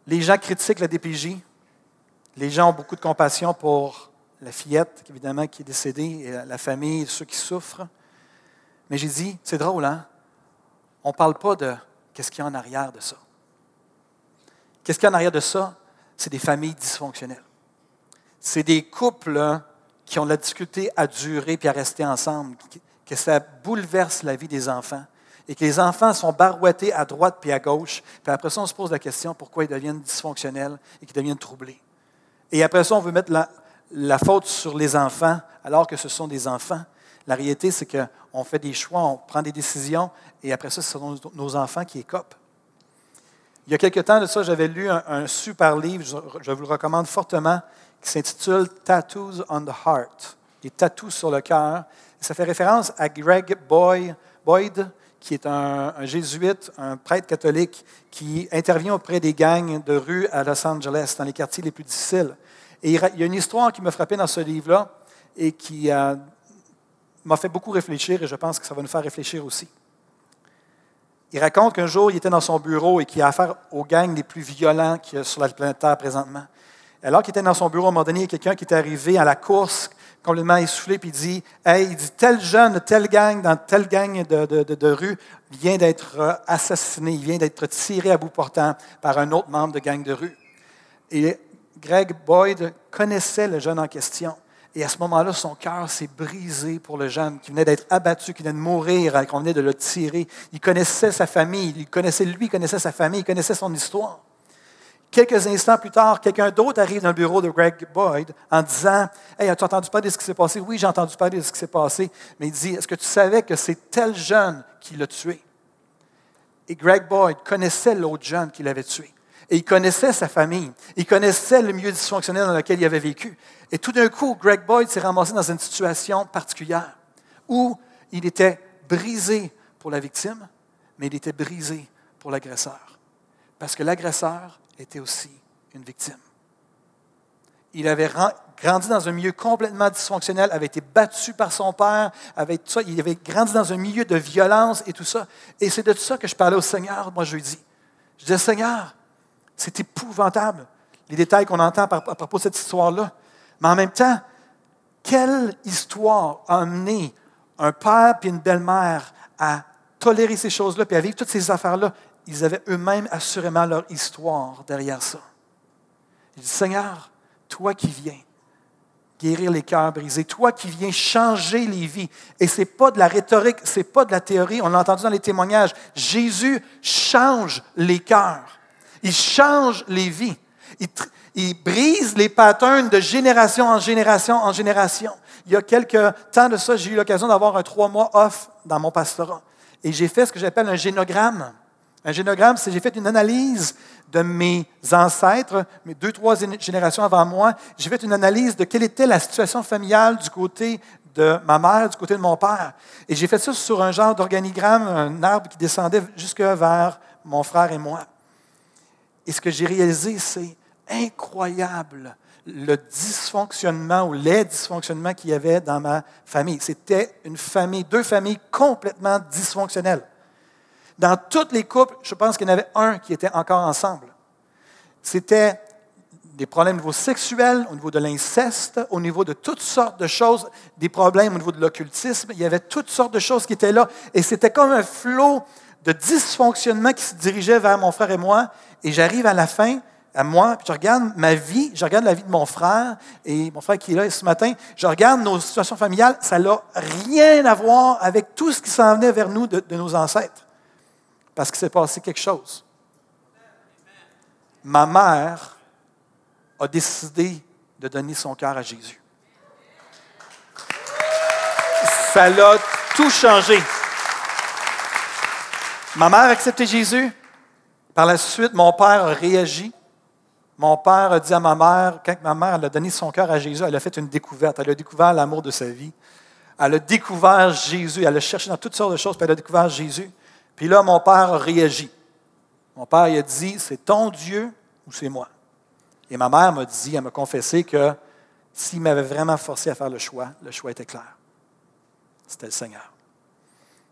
Les gens critiquent la DPJ. Les gens ont beaucoup de compassion pour la fillette, évidemment, qui est décédée, et la famille, ceux qui souffrent. Mais j'ai dit, c'est drôle, hein? On ne parle pas de qu'est-ce qu'il y a en arrière de ça. Qu'est-ce qu'il y a en arrière de ça? C'est des familles dysfonctionnelles. C'est des couples qui ont la difficulté à durer puis à rester ensemble, que ça bouleverse la vie des enfants et que les enfants sont barouettés à droite puis à gauche. Puis après ça, on se pose la question pourquoi ils deviennent dysfonctionnels et qu'ils deviennent troublés. Et après ça, on veut mettre la, faute sur les enfants alors que ce sont des enfants. La réalité, c'est qu'on fait des choix, on prend des décisions et après ça, ce sont nos enfants qui écopent. Il y a quelque temps de ça, j'avais lu un, un super livre, je, vous le recommande fortement, qui s'intitule Tattoos on the Heart, des tattoos sur le cœur. Ça fait référence à Greg Boyd, qui est un, jésuite, un prêtre catholique qui intervient auprès des gangs de rue à Los Angeles, dans les quartiers les plus difficiles. Et il y a une histoire qui m'a frappé dans ce livre-là et qui euh, m'a fait beaucoup réfléchir et je pense que ça va nous faire réfléchir aussi. Il raconte qu'un jour, il était dans son bureau et qu'il a affaire aux gangs les plus violents qu'il y a sur la planète Terre présentement. Alors qu'il était dans son bureau, à un moment donné, il y a quelqu'un qui est arrivé à la course complètement essoufflé, puis il dit Hey, il dit, tel jeune, tel gang, dans telle gang de, de, de, rue, vient d'être euh, assassiné, il vient d'être tiré à bout portant par un autre membre de gang de rue. Et Greg Boyd connaissait le jeune en question. Et à ce moment-là, son cœur s'est brisé pour le jeune qui venait d'être abattu, qui venait de mourir, qu'on venait de le tirer. Il connaissait sa famille, il connaissait lui, il connaissait sa famille, il connaissait son histoire. Quelques instants plus tard, quelqu'un d'autre arrive dans le bureau de Greg Boyd en disant Hey, as-tu entendu parler de ce qui s'est passé Oui, j'ai entendu parler de ce qui s'est passé. Mais il dit Est-ce que tu savais que c'est tel jeune qui l'a tué Et Greg Boyd connaissait l'autre jeune qui l'avait tué. Et il connaissait sa famille. Il connaissait le milieu dysfonctionnel dans lequel il avait vécu. Et tout d'un coup, Greg Boyd s'est ramassé dans une situation particulière où il était brisé pour la victime, mais il était brisé pour l'agresseur. Parce que l'agresseur était aussi une victime. il avait grandi dans un milieu complètement dysfonctionnel, avait été battu par son père, il avait grandi dans un milieu de violence et tout ça. Et c'est de ça que je parlais au Seigneur, moi, jeudi. Je disais, Seigneur, c'est épouvantable, les détails qu'on entend à propos de cette histoire-là. Mais en même temps, quelle histoire a amené un père et une belle-mère à tolérer ces choses-là, puis à vivre toutes ces affaires-là? Ils avaient eux-mêmes assurément leur histoire derrière ça. Je dis, Seigneur, toi qui viens guérir les cœurs brisés, toi qui viens changer les vies. Et ce n'est pas de la rhétorique, ce n'est pas de la théorie, on l'a entendu dans les témoignages. Jésus change les cœurs, il change les vies. Il, il brise les patterns de génération en génération en génération. Il y a quelques temps de ça, j'ai eu l'occasion d'avoir un trois mois off dans mon pastorat. Et j'ai fait ce que j'appelle un génogramme. Un génogramme, c'est j'ai fait une analyse de mes ancêtres, mes deux, trois générations avant moi. J'ai fait une analyse de quelle était la situation familiale du côté de ma mère, du côté de mon père. Et j'ai fait ça sur un genre d'organigramme, un arbre qui descendait jusque vers mon frère et moi. Et ce que j'ai réalisé, c'est incroyable le dysfonctionnement ou les dysfonctionnements qu'il y avait dans ma famille. C'était une famille, deux familles complètement dysfonctionnelles. Dans toutes les couples, je pense qu'il y en avait un qui était encore ensemble. C'était des problèmes au niveau sexuel, au niveau de l'inceste, au niveau de toutes sortes de choses, des problèmes au niveau de l'occultisme. Il y avait toutes sortes de choses qui étaient là. Et c'était comme un flot de dysfonctionnement qui se dirigeait vers mon frère et moi. Et j'arrive à la fin, à moi, puis je regarde ma vie, je regarde la vie de mon frère et mon frère qui est là ce matin, je regarde nos situations familiales, ça n'a rien à voir avec tout ce qui s'en venait vers nous de nos ancêtres parce qu'il s'est passé quelque chose. Ma mère a décidé de donner son cœur à Jésus. Ça l'a tout changé. Ma mère a accepté Jésus. Par la suite, mon père a réagi. Mon père a dit à ma mère, quand ma mère a donné son cœur à Jésus, elle a fait une découverte. Elle a découvert l'amour de sa vie. Elle a découvert Jésus. Elle a cherché dans toutes sortes de choses, puis elle a découvert Jésus. Puis là, mon père a réagi. Mon père a dit, c'est ton Dieu ou c'est moi? Et ma mère m'a dit, elle m'a confessé que s'il m'avait vraiment forcé à faire le choix, le choix était clair. C'était le Seigneur.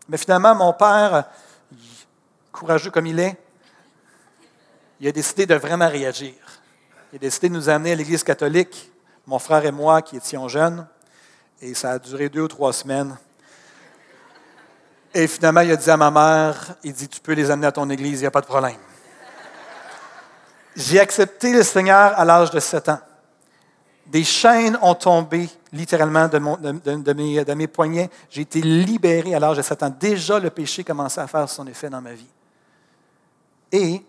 Mais finalement, mon père, courageux comme il est, il a décidé de vraiment réagir. Il a décidé de nous amener à l'Église catholique, mon frère et moi qui étions jeunes, et ça a duré deux ou trois semaines. Et finalement, il a dit à ma mère, il dit, tu peux les amener à ton église, il n'y a pas de problème. J'ai accepté le Seigneur à l'âge de 7 ans. Des chaînes ont tombé littéralement de, mes, poignets. J'ai été libéré à l'âge de 7 ans. Déjà, le péché commençait à faire son effet dans ma vie. Et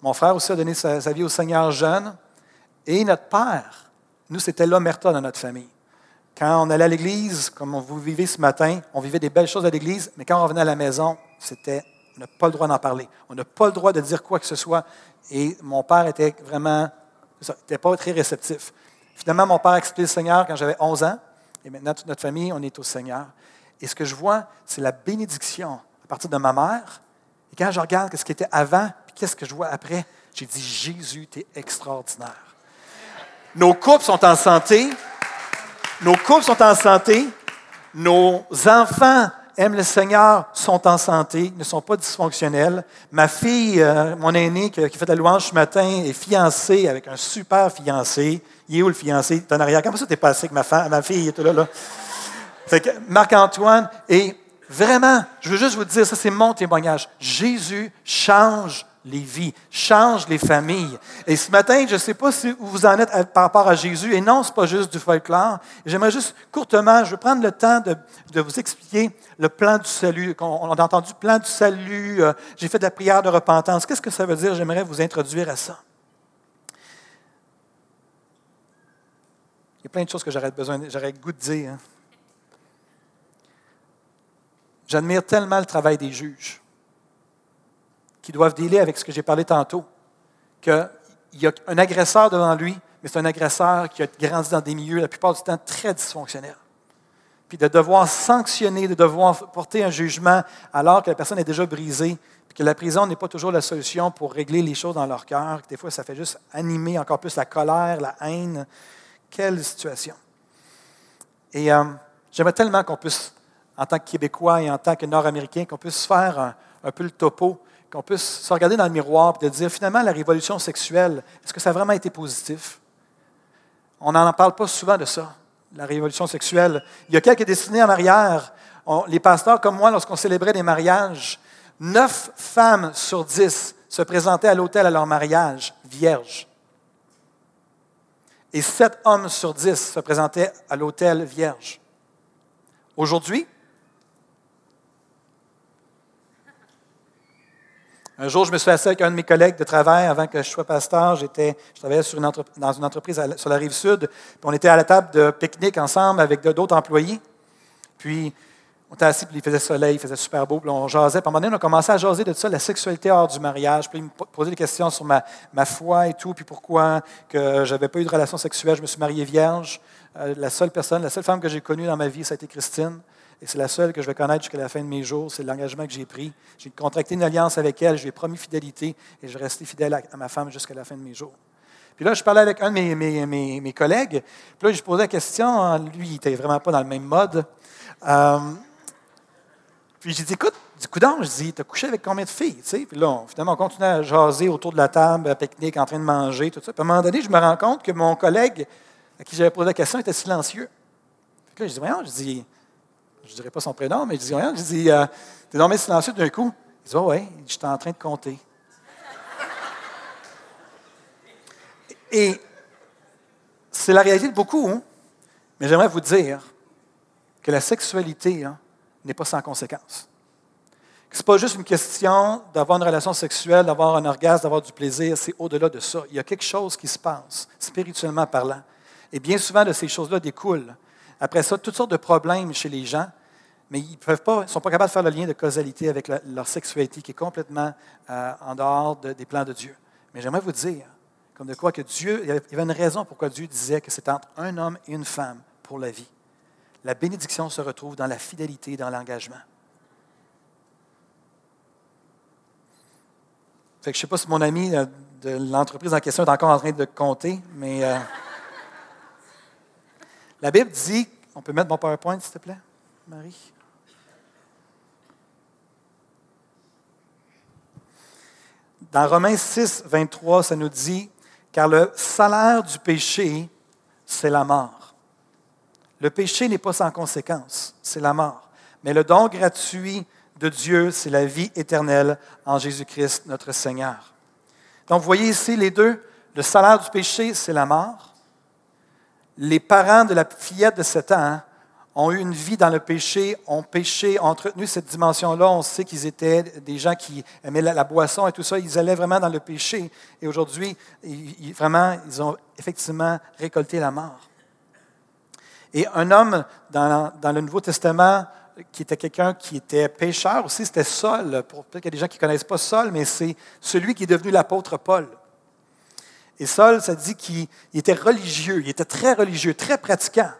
mon frère aussi a donné sa, sa vie au Seigneur jeune. Et notre père, nous, c'était l'omerta dans notre famille. Quand on allait à l'église, comme vous vivez ce matin, on vivait des belles choses à l'église, mais quand on revenait à la maison, c'était, on n'a pas le droit d'en parler. On n'a pas le droit de dire quoi que ce soit. Et mon père était vraiment, n'était pas très réceptif. Finalement, mon père a accepté le Seigneur quand j'avais 11 ans. Et maintenant, toute notre famille, on est au Seigneur. Et ce que je vois, c'est la bénédiction à partir de ma mère. Et quand je regarde ce qui était avant, puis qu'est-ce que je vois après, j'ai dit, Jésus, tu es extraordinaire. Nos couples sont en santé. Nos couples sont en santé. Nos enfants aiment le Seigneur, sont en santé, ne sont pas dysfonctionnels. Ma fille, euh, mon aîné qui, fait la louange ce matin, est fiancée avec un super fiancé. Il est où le fiancé? Est en arrière. Comment ça t'es passé avec ma, femme, ma fille? est là, là. Marc-Antoine, et vraiment, je veux juste vous dire, ça c'est mon témoignage. Jésus change les vies, change les familles. Et ce matin, je ne sais pas si vous en êtes par rapport à Jésus, et non, ce n'est pas juste du folklore. J'aimerais juste courtement, je vais prendre le temps de, vous expliquer le plan du salut. On, a entendu plan du salut, euh, j'ai fait de la prière de repentance. Qu'est-ce que ça veut dire? J'aimerais vous introduire à ça. Il y a plein de choses que j'aurais besoin, j'aurais goût de dire. Hein. J'admire tellement le travail des juges qui doivent dealer avec ce que j'ai parlé tantôt, qu'il y a un agresseur devant lui, mais c'est un agresseur qui a grandi dans des milieux, la plupart du temps, très dysfonctionnels. Puis de devoir sanctionner, de devoir porter un jugement alors que la personne est déjà brisée, puis que la prison n'est pas toujours la solution pour régler les choses dans leur cœur, que des fois ça fait juste animer encore plus la colère, la haine. Quelle situation. Et euh, j'aimerais tellement qu'on puisse, en tant que Québécois et en tant que Nord-Américain, qu'on puisse faire un, un peu le topo, qu'on puisse se regarder dans le miroir et de dire finalement la révolution sexuelle, est-ce que ça a vraiment été positif? On n'en parle pas souvent de ça, la révolution sexuelle. Il y a quelques décennies en arrière, les pasteurs comme moi, lorsqu'on célébrait des mariages, neuf femmes sur dix se présentaient à l'hôtel à leur mariage vierges. Et sept hommes sur dix se présentaient à l'hôtel vierges. Aujourd'hui, Un jour, je me suis assis avec un de mes collègues de travail avant que je sois pasteur. J'étais, je travaillais dans une entreprise sur la rive sud. On était à la table de pique-nique ensemble avec d'autres employés. Puis on était assis, puis il faisait soleil, il faisait super beau. Puis on jasait. Puis à un moment donné, on a commencé à jaser de ça, la sexualité hors du mariage. Puis il me po- posait des questions sur ma, ma foi et tout, puis pourquoi que j'avais pas eu de relation sexuelle. Je me suis marié vierge. Euh, la seule personne, la seule femme que j'ai connue dans ma vie, ça a été Christine. Et c'est la seule que je vais connaître jusqu'à la fin de mes jours. C'est l'engagement que j'ai pris. J'ai contracté une alliance avec elle. Je lui ai promis fidélité et je vais rester fidèle à, ma femme jusqu'à la fin de mes jours. Puis là, je parlais avec un de mes, mes- mes- collègues. Puis là, je posais la question. Lui, il n'était vraiment pas dans le même mode. Euh, puis j'ai dit, écoute, du coup je dis, t'as couché avec combien de filles? Tu? Puis là, finalement, on continue à jaser autour de la table, à pique-nique, en train de manger, tout ça. Puis à un moment donné, je me rends compte que mon collègue à qui j'avais posé la question était silencieux. Puis là, je dis, voyons, je dis, je ne dirais pas son prénom, mais je dis, voyons, je dis, euh, t'es bien silencieux d'un coup. Il dit, oh, ouais, j'étais en train de compter. Et c'est la réalité de beaucoup, hein? mais j'aimerais vous dire que la sexualité hein, n'est pas sans conséquences. Ce n'est pas juste une question d'avoir une relation sexuelle, d'avoir un orgasme, d'avoir du plaisir, c'est au-delà de ça. Il y a quelque chose qui se passe, spirituellement parlant. Et bien souvent, de ces choses-là découlent. Après ça, toutes sortes de problèmes chez les gens, mais ils ne sont pas capables de faire le lien de causalité avec leur sexualité qui est complètement euh, en dehors de- des plans de Dieu. Mais j'aimerais vous dire, comme de quoi que Dieu, il y avait une raison pourquoi Dieu disait que c'est entre un homme et une femme pour la vie. La bénédiction se retrouve dans la fidélité, dans l'engagement. Je ne sais pas si mon ami euh, de l'entreprise en question est encore en train de compter, mais euh, la Bible dit, on peut mettre mon PowerPoint, s'il te plaît, Marie? Dans Romains 6, 23, ça nous dit, car le salaire du péché, c'est la mort. Le péché n'est pas sans conséquence, c'est la mort. Mais le don gratuit de Dieu, c'est la vie éternelle en Jésus-Christ, notre Seigneur. Donc, vous voyez ici les deux. Le salaire du péché, c'est la mort. Les parents de la fillette de 7 ans hein, ont eu une vie dans le péché, ont péché, ont entretenu cette dimension-là. On sait qu'ils étaient des gens qui aimaient la, boisson et tout ça. Ils allaient vraiment dans le péché. Et aujourd'hui, ils- vraiment, ils ont effectivement récolté la mort. Et un homme dans, le Nouveau Testament qui était quelqu'un qui était pécheur aussi, c'était Saul. Peut-être qu'il y a des gens qui ne connaissent pas Saul, mais c'est celui qui est devenu l'apôtre Paul. Et Saul, ça dit qu'il il était religieux, il était très religieux, très pratiquant.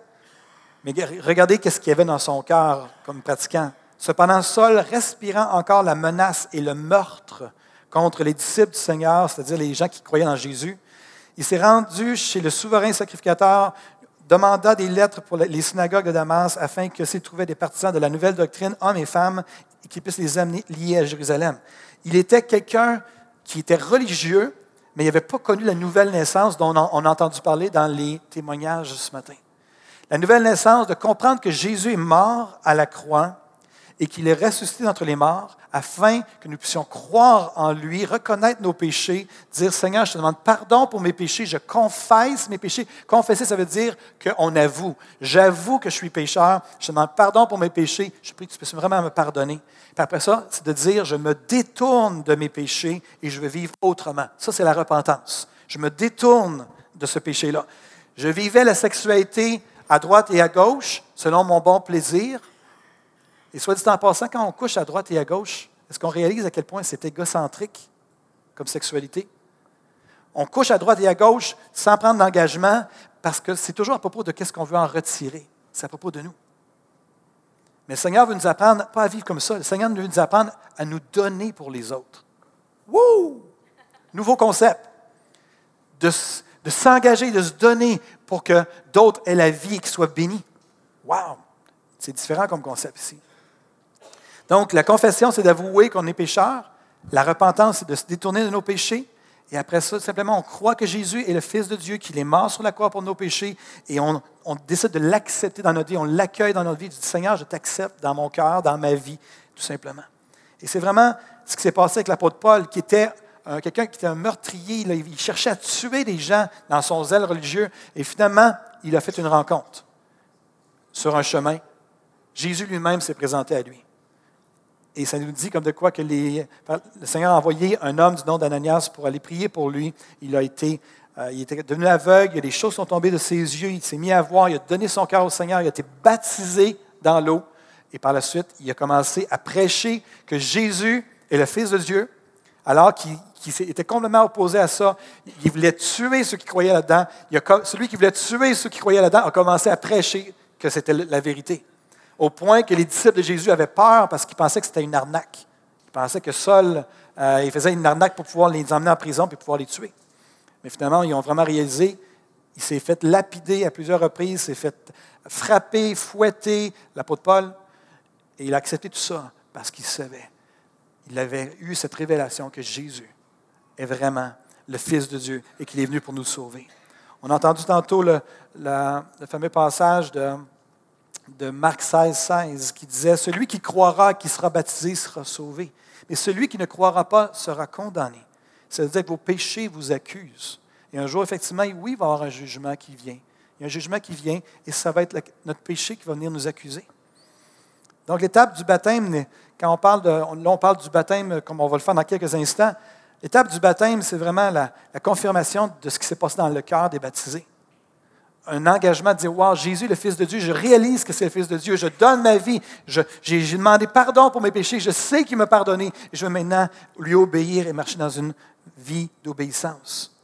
Mais regardez qu'est-ce qu'il y avait dans son cœur comme pratiquant. Cependant, Saul, respirant encore la menace et le meurtre contre les disciples du Seigneur, c'est-à-dire les gens qui croyaient dans Jésus, il s'est rendu chez le souverain sacrificateur, demanda des lettres pour les synagogues de Damas afin que s'il trouvait des partisans de la nouvelle doctrine, hommes et femmes, qu'il puisse les amener liés à Jérusalem. Il était quelqu'un qui était religieux, mais il n'avait pas connu la nouvelle naissance dont on a entendu parler dans les témoignages ce matin. La nouvelle naissance de comprendre que Jésus est mort à la croix et qu'il est ressuscité d'entre les morts afin que nous puissions croire en lui, reconnaître nos péchés, dire Seigneur, je te demande pardon pour mes péchés, je confesse mes péchés. Confesser, ça veut dire qu'on avoue. J'avoue que je suis pécheur, je te demande pardon pour mes péchés, je prie que tu puisses vraiment me pardonner. Puis après ça, c'est de dire je me détourne de mes péchés et je veux vivre autrement. Ça, c'est la repentance. Je me détourne de ce péché-là. Je vivais la sexualité à droite et à gauche, selon mon bon plaisir. Et soit dit en passant, quand on couche à droite et à gauche, est-ce qu'on réalise à quel point c'est égocentrique comme sexualité? On couche à droite et à gauche sans prendre d'engagement parce que c'est toujours à propos de qu'est-ce qu'on veut en retirer. C'est à propos de nous. Mais le Seigneur veut nous apprendre, pas à vivre comme ça, le Seigneur veut nous apprendre à nous donner pour les autres. Wouh! Nouveau concept. De, de s'engager, de se donner pour que d'autres aient la vie et qu'ils soient bénis. Wow! C'est différent comme concept ici. Donc, la confession, c'est d'avouer qu'on est pécheur. La repentance, c'est de se détourner de nos péchés. Et après ça, simplement, on croit que Jésus est le Fils de Dieu, qu'il est mort sur la croix pour nos péchés, et on, décide de l'accepter dans notre vie, on l'accueille dans notre vie, du Seigneur, je t'accepte dans mon cœur, dans ma vie, tout simplement. Et c'est vraiment ce qui s'est passé avec l'apôtre Paul, qui était euh, quelqu'un qui était un meurtrier, il cherchait à tuer des gens dans son zèle religieux, et finalement, il a fait une rencontre sur un chemin. Jésus lui-même s'est présenté à lui. Et ça nous dit comme de quoi que le Seigneur a envoyé un homme du nom d'Ananias pour aller prier pour lui. Il a été, euh, il était devenu aveugle, les choses sont tombées de ses yeux, il s'est mis à voir, il a donné son cœur au Seigneur, il a été baptisé dans l'eau. Et par la suite, il a commencé à prêcher que Jésus est le Fils de Dieu, alors qu'il était complètement opposé à ça. Il voulait tuer ceux qui croyaient là-dedans. Celui qui voulait tuer ceux qui croyaient là-dedans a commencé à prêcher que c'était la vérité au point que les disciples de Jésus avaient peur parce qu'ils pensaient que c'était une arnaque. Ils pensaient que Saul, euh, il faisait une arnaque pour pouvoir les emmener en prison et pouvoir les tuer. Mais finalement, ils ont vraiment réalisé, il s'est fait lapider à plusieurs reprises, il s'est fait frapper, fouetter, l'apôtre Paul, et il a accepté tout ça parce qu'il savait. Il avait eu cette révélation que Jésus est vraiment le Fils de Dieu et qu'il est venu pour nous sauver. On a entendu tantôt le fameux passage de de Marc 16, 16, qui disait, Celui qui croira, qui sera baptisé, sera sauvé. Mais celui qui ne croira pas sera condamné. C'est-à-dire que vos péchés vous accusent. Et un jour, effectivement, oui, il va y avoir un jugement qui vient. Il y a un jugement qui vient et ça va être notre péché qui va venir nous accuser. Donc, l'étape du baptême, quand on parle, là, on parle du baptême comme on va le faire dans quelques instants, l'étape du baptême, c'est vraiment la confirmation de ce qui s'est passé dans le cœur des baptisés un engagement de dire, wow, Jésus, le Fils de Dieu, je réalise que c'est le Fils de Dieu, je donne ma vie, j'ai demandé pardon pour mes péchés, je sais qu'il m'a pardonné, et je veux maintenant lui obéir et marcher dans une vie d'obéissance.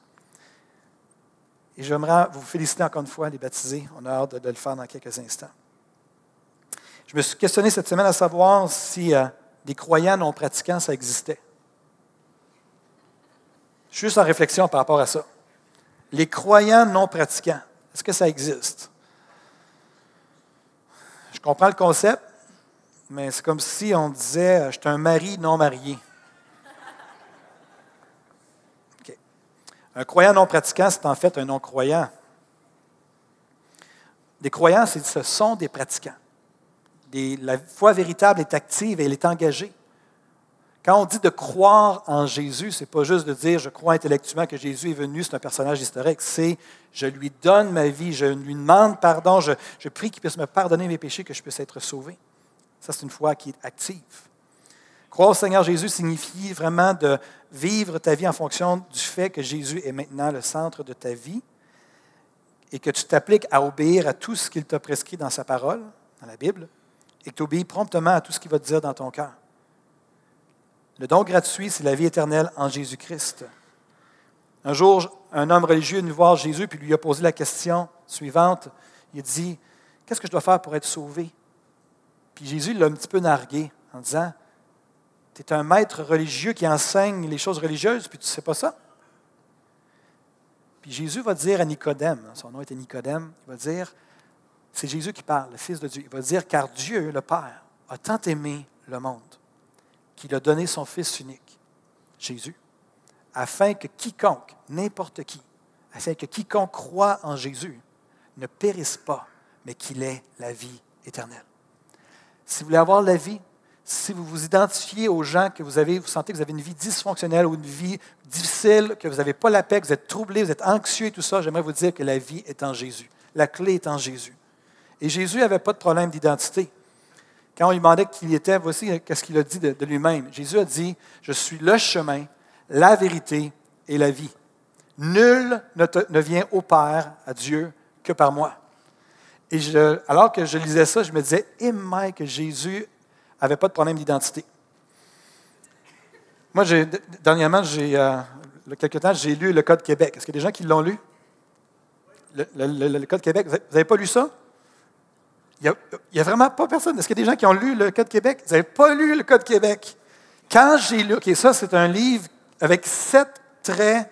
Et j'aimerais vous féliciter encore une fois, les baptisés. On a hâte de, le faire dans quelques instants. Je me suis questionné cette semaine à savoir si euh, des croyants non pratiquants, ça existait. Je suis juste en réflexion par rapport à ça. Les croyants non pratiquants. Est-ce que ça existe? Je comprends le concept, mais c'est comme si on disait Je suis un mari non marié. Un croyant non pratiquant, c'est en fait un non-croyant. Des croyants, ce sont des pratiquants. la foi véritable est active et elle est engagée. Quand on dit de croire en Jésus, ce n'est pas juste de dire je crois intellectuellement que Jésus est venu, c'est un personnage historique. C'est je lui donne ma vie, je lui demande pardon, je, prie qu'il puisse me pardonner mes péchés, que je puisse être sauvé. Ça, c'est une foi qui est active. Croire au Seigneur Jésus signifie vraiment de vivre ta vie en fonction du fait que Jésus est maintenant le centre de ta vie et que tu t'appliques à obéir à tout ce qu'il t'a prescrit dans sa parole, dans la Bible, et que tu obéis promptement à tout ce qu'il va te dire dans ton cœur. Le don gratuit, c'est la vie éternelle en Jésus-Christ. Un jour, un homme religieux est venu voir Jésus puis lui a posé la question suivante. Il a dit Qu'est-ce que je dois faire pour être sauvé Puis Jésus l'a un petit peu nargué en disant Tu es un maître religieux qui enseigne les choses religieuses, puis tu ne sais pas ça. Puis Jésus va dire à Nicodème, son nom était Nicodème, il va dire C'est Jésus qui parle, le Fils de Dieu. Il va dire Car Dieu, le Père, a tant aimé le monde qu'il a donné son Fils unique, Jésus, afin que quiconque, n'importe qui, afin que quiconque croit en Jésus ne périsse pas, mais qu'il ait la vie éternelle. Si vous voulez avoir la vie, si vous vous identifiez aux gens que vous avez, vous sentez que vous avez une vie dysfonctionnelle ou une vie difficile, que vous n'avez pas la paix, que vous êtes troublé, vous êtes anxieux et tout ça, j'aimerais vous dire que la vie est en Jésus. La clé est en Jésus. Et Jésus n'avait pas de problème d'identité. Quand on lui demandait qui il était, voici euh, qu'est-ce qu'il a dit de, lui-même. Jésus a dit, je suis le chemin, la vérité et la vie. Nul ne, vient au Père, à Dieu, que par moi. Et alors que je lisais ça, je me disais, et que Jésus n'avait pas de problème d'identité. Moi, dernièrement, j'ai, euh, il y a quelque temps, j'ai lu le Code Québec. Est-ce qu'il y a des gens qui l'ont lu? Le, Code Québec, vous n'avez pas lu ça? Il n'y a, vraiment pas personne. Est-ce qu'il y a des gens qui ont lu le Code Québec? Vous n'avez pas lu le Code Québec. Quand j'ai lu, OK, ça, c'est un livre avec sept traits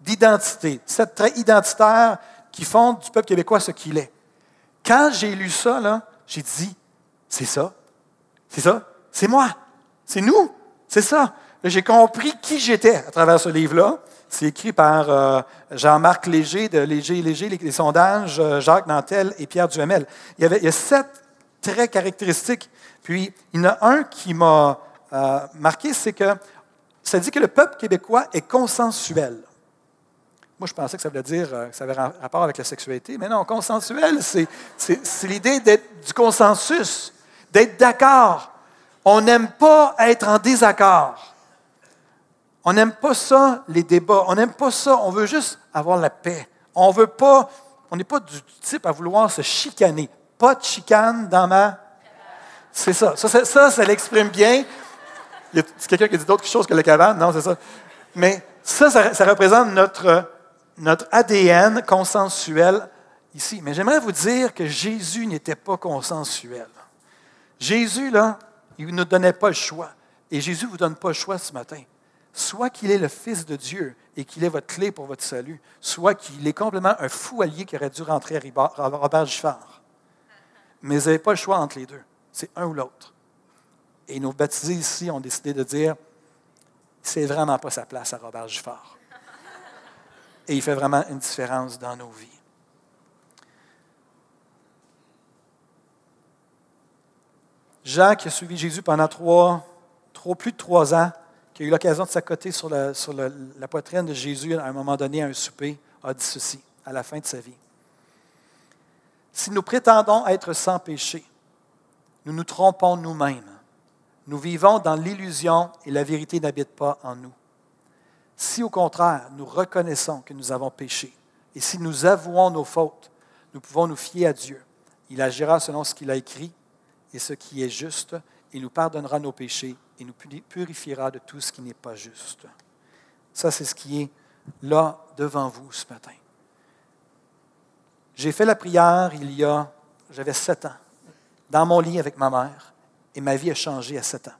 d'identité, sept traits identitaires qui font du peuple québécois ce qu'il est. Quand j'ai lu ça, j'ai dit, c'est ça, c'est ça, c'est moi, c'est nous, c'est ça. J'ai compris qui j'étais à travers ce livre-là. C'est écrit par euh, Jean-Marc Léger de Léger et Léger, les, sondages, euh, Jacques Nantel et Pierre Duhamel. Il y, avait, a sept traits caractéristiques. Puis, il y en a un qui m'a euh, marqué, c'est que ça dit que le peuple québécois est consensuel. Moi, je pensais que ça voulait dire que ça avait rapport avec la sexualité, mais non, consensuel, c'est l'idée d'être du consensus, d'être d'accord. On n'aime pas être en désaccord. On n'aime pas ça, les débats. On n'aime pas ça. On veut juste avoir la paix. On veut pas, on n'est pas du type à vouloir se chicaner. Pas de chicane dans ma. C'est ça. Ça, ça, l'exprime bien. C'est quelqu'un qui dit d'autres choses que la cabane? Non, c'est ça. Mais ça, ça, représente notre, notre ADN consensuel ici. Mais j'aimerais vous dire que Jésus n'était pas consensuel. Jésus, là, il ne nous donnait pas le choix. Et Jésus ne vous donne pas le choix ce matin soit qu'il est le Fils de Dieu et qu'il est votre clé pour votre salut, soit qu'il est complètement un fou allié qui aurait dû rentrer à Robert Giffard. Mais vous n'avez pas le choix entre les deux. C'est un ou l'autre. Et nos baptisés ici ont décidé de dire c'est vraiment pas sa place à Robert Giffard. Et il fait vraiment une différence dans nos vies. Jacques a suivi Jésus pendant trois, trois, plus de trois ans qui a eu l'occasion de s'accoter sur, la, la, poitrine de Jésus à un moment donné à un souper, a dit ceci à la fin de sa vie. Si nous prétendons être sans péché, nous nous trompons nous-mêmes. Nous vivons dans l'illusion et la vérité n'habite pas en nous. Si au contraire nous reconnaissons que nous avons péché et si nous avouons nos fautes, nous pouvons nous fier à Dieu. Il agira selon ce qu'il a écrit et ce qui est juste il nous pardonnera nos péchés et nous purifiera de tout ce qui n'est pas juste. Ça, c'est ce qui est là devant vous ce matin. J'ai fait la prière il y a, j'avais sept ans, dans mon lit avec ma mère, et ma vie a changé à sept ans.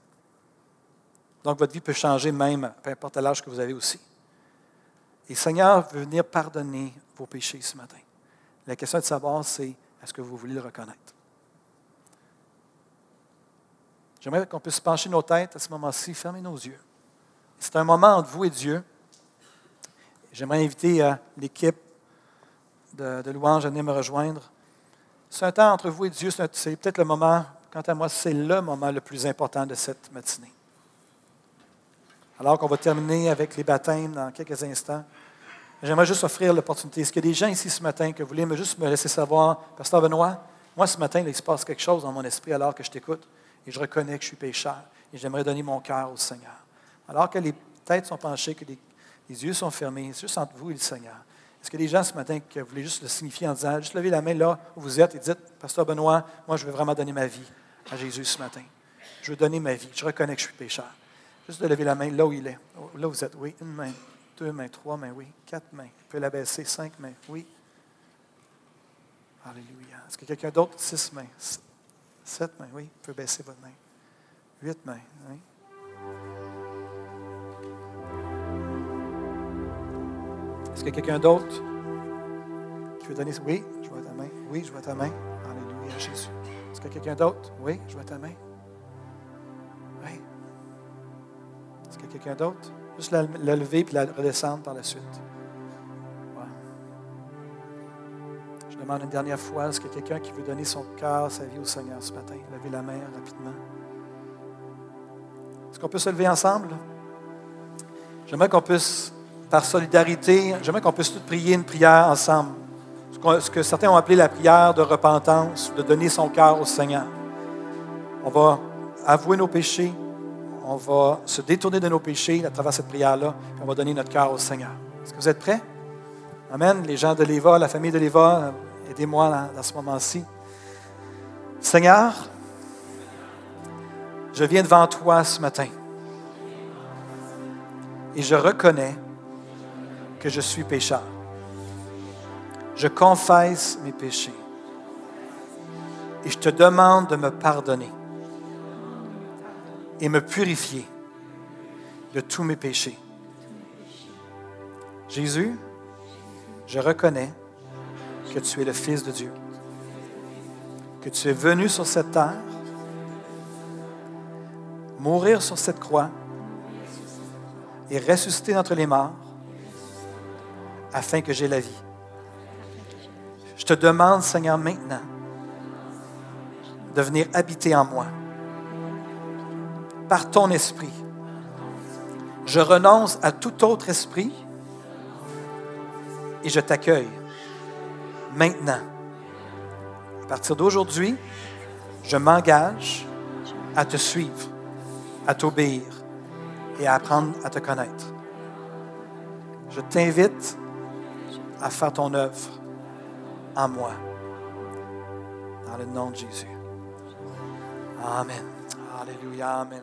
Donc, votre vie peut changer même, peu importe l'âge que vous avez aussi. Et Seigneur veut venir pardonner vos péchés ce matin. La question de savoir, c'est est-ce que vous voulez le reconnaître? J'aimerais qu'on puisse pencher nos têtes à ce moment-ci, fermer nos yeux. C'est un moment entre vous et Dieu. J'aimerais inviter euh, l'équipe de, de louange à venir me rejoindre. C'est un temps entre vous et Dieu, c'est peut-être le moment, quant à moi, c'est le moment le plus important de cette matinée. Alors qu'on va terminer avec les baptêmes dans quelques instants, j'aimerais juste offrir l'opportunité. Est-ce qu'il y a des gens ici ce matin que vous voulez me juste me laisser savoir, Pasteur Benoît, moi ce matin, il se passe quelque chose dans mon esprit alors que je t'écoute et je reconnais que je suis pécheur et j'aimerais donner mon cœur au Seigneur. Alors que les têtes sont penchées, que les, yeux sont fermés, c'est juste entre vous et le Seigneur. Est-ce que des gens ce matin qui voulaient juste le signifier en disant, juste levez la main là où vous êtes et dites, Pasteur Benoît, moi je veux vraiment donner ma vie à Jésus ce matin. Je veux donner ma vie. Je reconnais que je suis pécheur. Juste de lever la main là où il est. Là où vous êtes. Oui, une main, deux mains, trois mains, oui, quatre mains. Vous pouvez la baisser, cinq mains, oui. Alléluia. Est-ce que quelqu'un d'autre? Six mains? Sept mains, oui. Vous pouvez baisser votre main. Huit mains, oui. Est-ce qu'il y a quelqu'un d'autre qui veut donner? Oui, je vois ta main. Oui, je vois ta main. Alléluia, Jésus. Est-ce qu'il y a quelqu'un d'autre? Oui, je vois ta main. Oui. Est-ce qu'il y a quelqu'un d'autre? Juste la, lever puis la redescendre par la suite. Demande une dernière fois, est-ce qu'il y a quelqu'un qui veut donner son cœur, sa vie au Seigneur ce matin? Levez la main rapidement? Est-ce qu'on peut se lever ensemble? J'aimerais qu'on puisse, par solidarité, j'aimerais qu'on puisse tous prier une prière ensemble. Ce que certains ont appelé la prière de repentance, de donner son cœur au Seigneur. On va avouer nos péchés, on va se détourner de nos péchés à travers cette prière-là, on va donner notre cœur au Seigneur. Est-ce que vous êtes prêts? Amen. Les gens de l'Éva, la famille de l'Éva, Aidez-moi dans, ce moment-ci. Seigneur, je viens devant toi ce matin et je reconnais que je suis pécheur. Je confesse mes péchés et je te demande de me pardonner et me purifier de tous mes péchés. Jésus, je reconnais que tu es le Fils de Dieu, que tu es venu sur cette terre, mourir sur cette croix et ressusciter d'entre les morts afin que j'aie la vie. Je te demande, Seigneur, maintenant, de venir habiter en moi par ton esprit. Je renonce à tout autre esprit et je t'accueille maintenant. À partir d'aujourd'hui, je m'engage à te suivre, à t'obéir et à apprendre à te connaître. Je t'invite à faire ton œuvre en moi. Dans le nom de Jésus. Amen. Alléluia. Amen.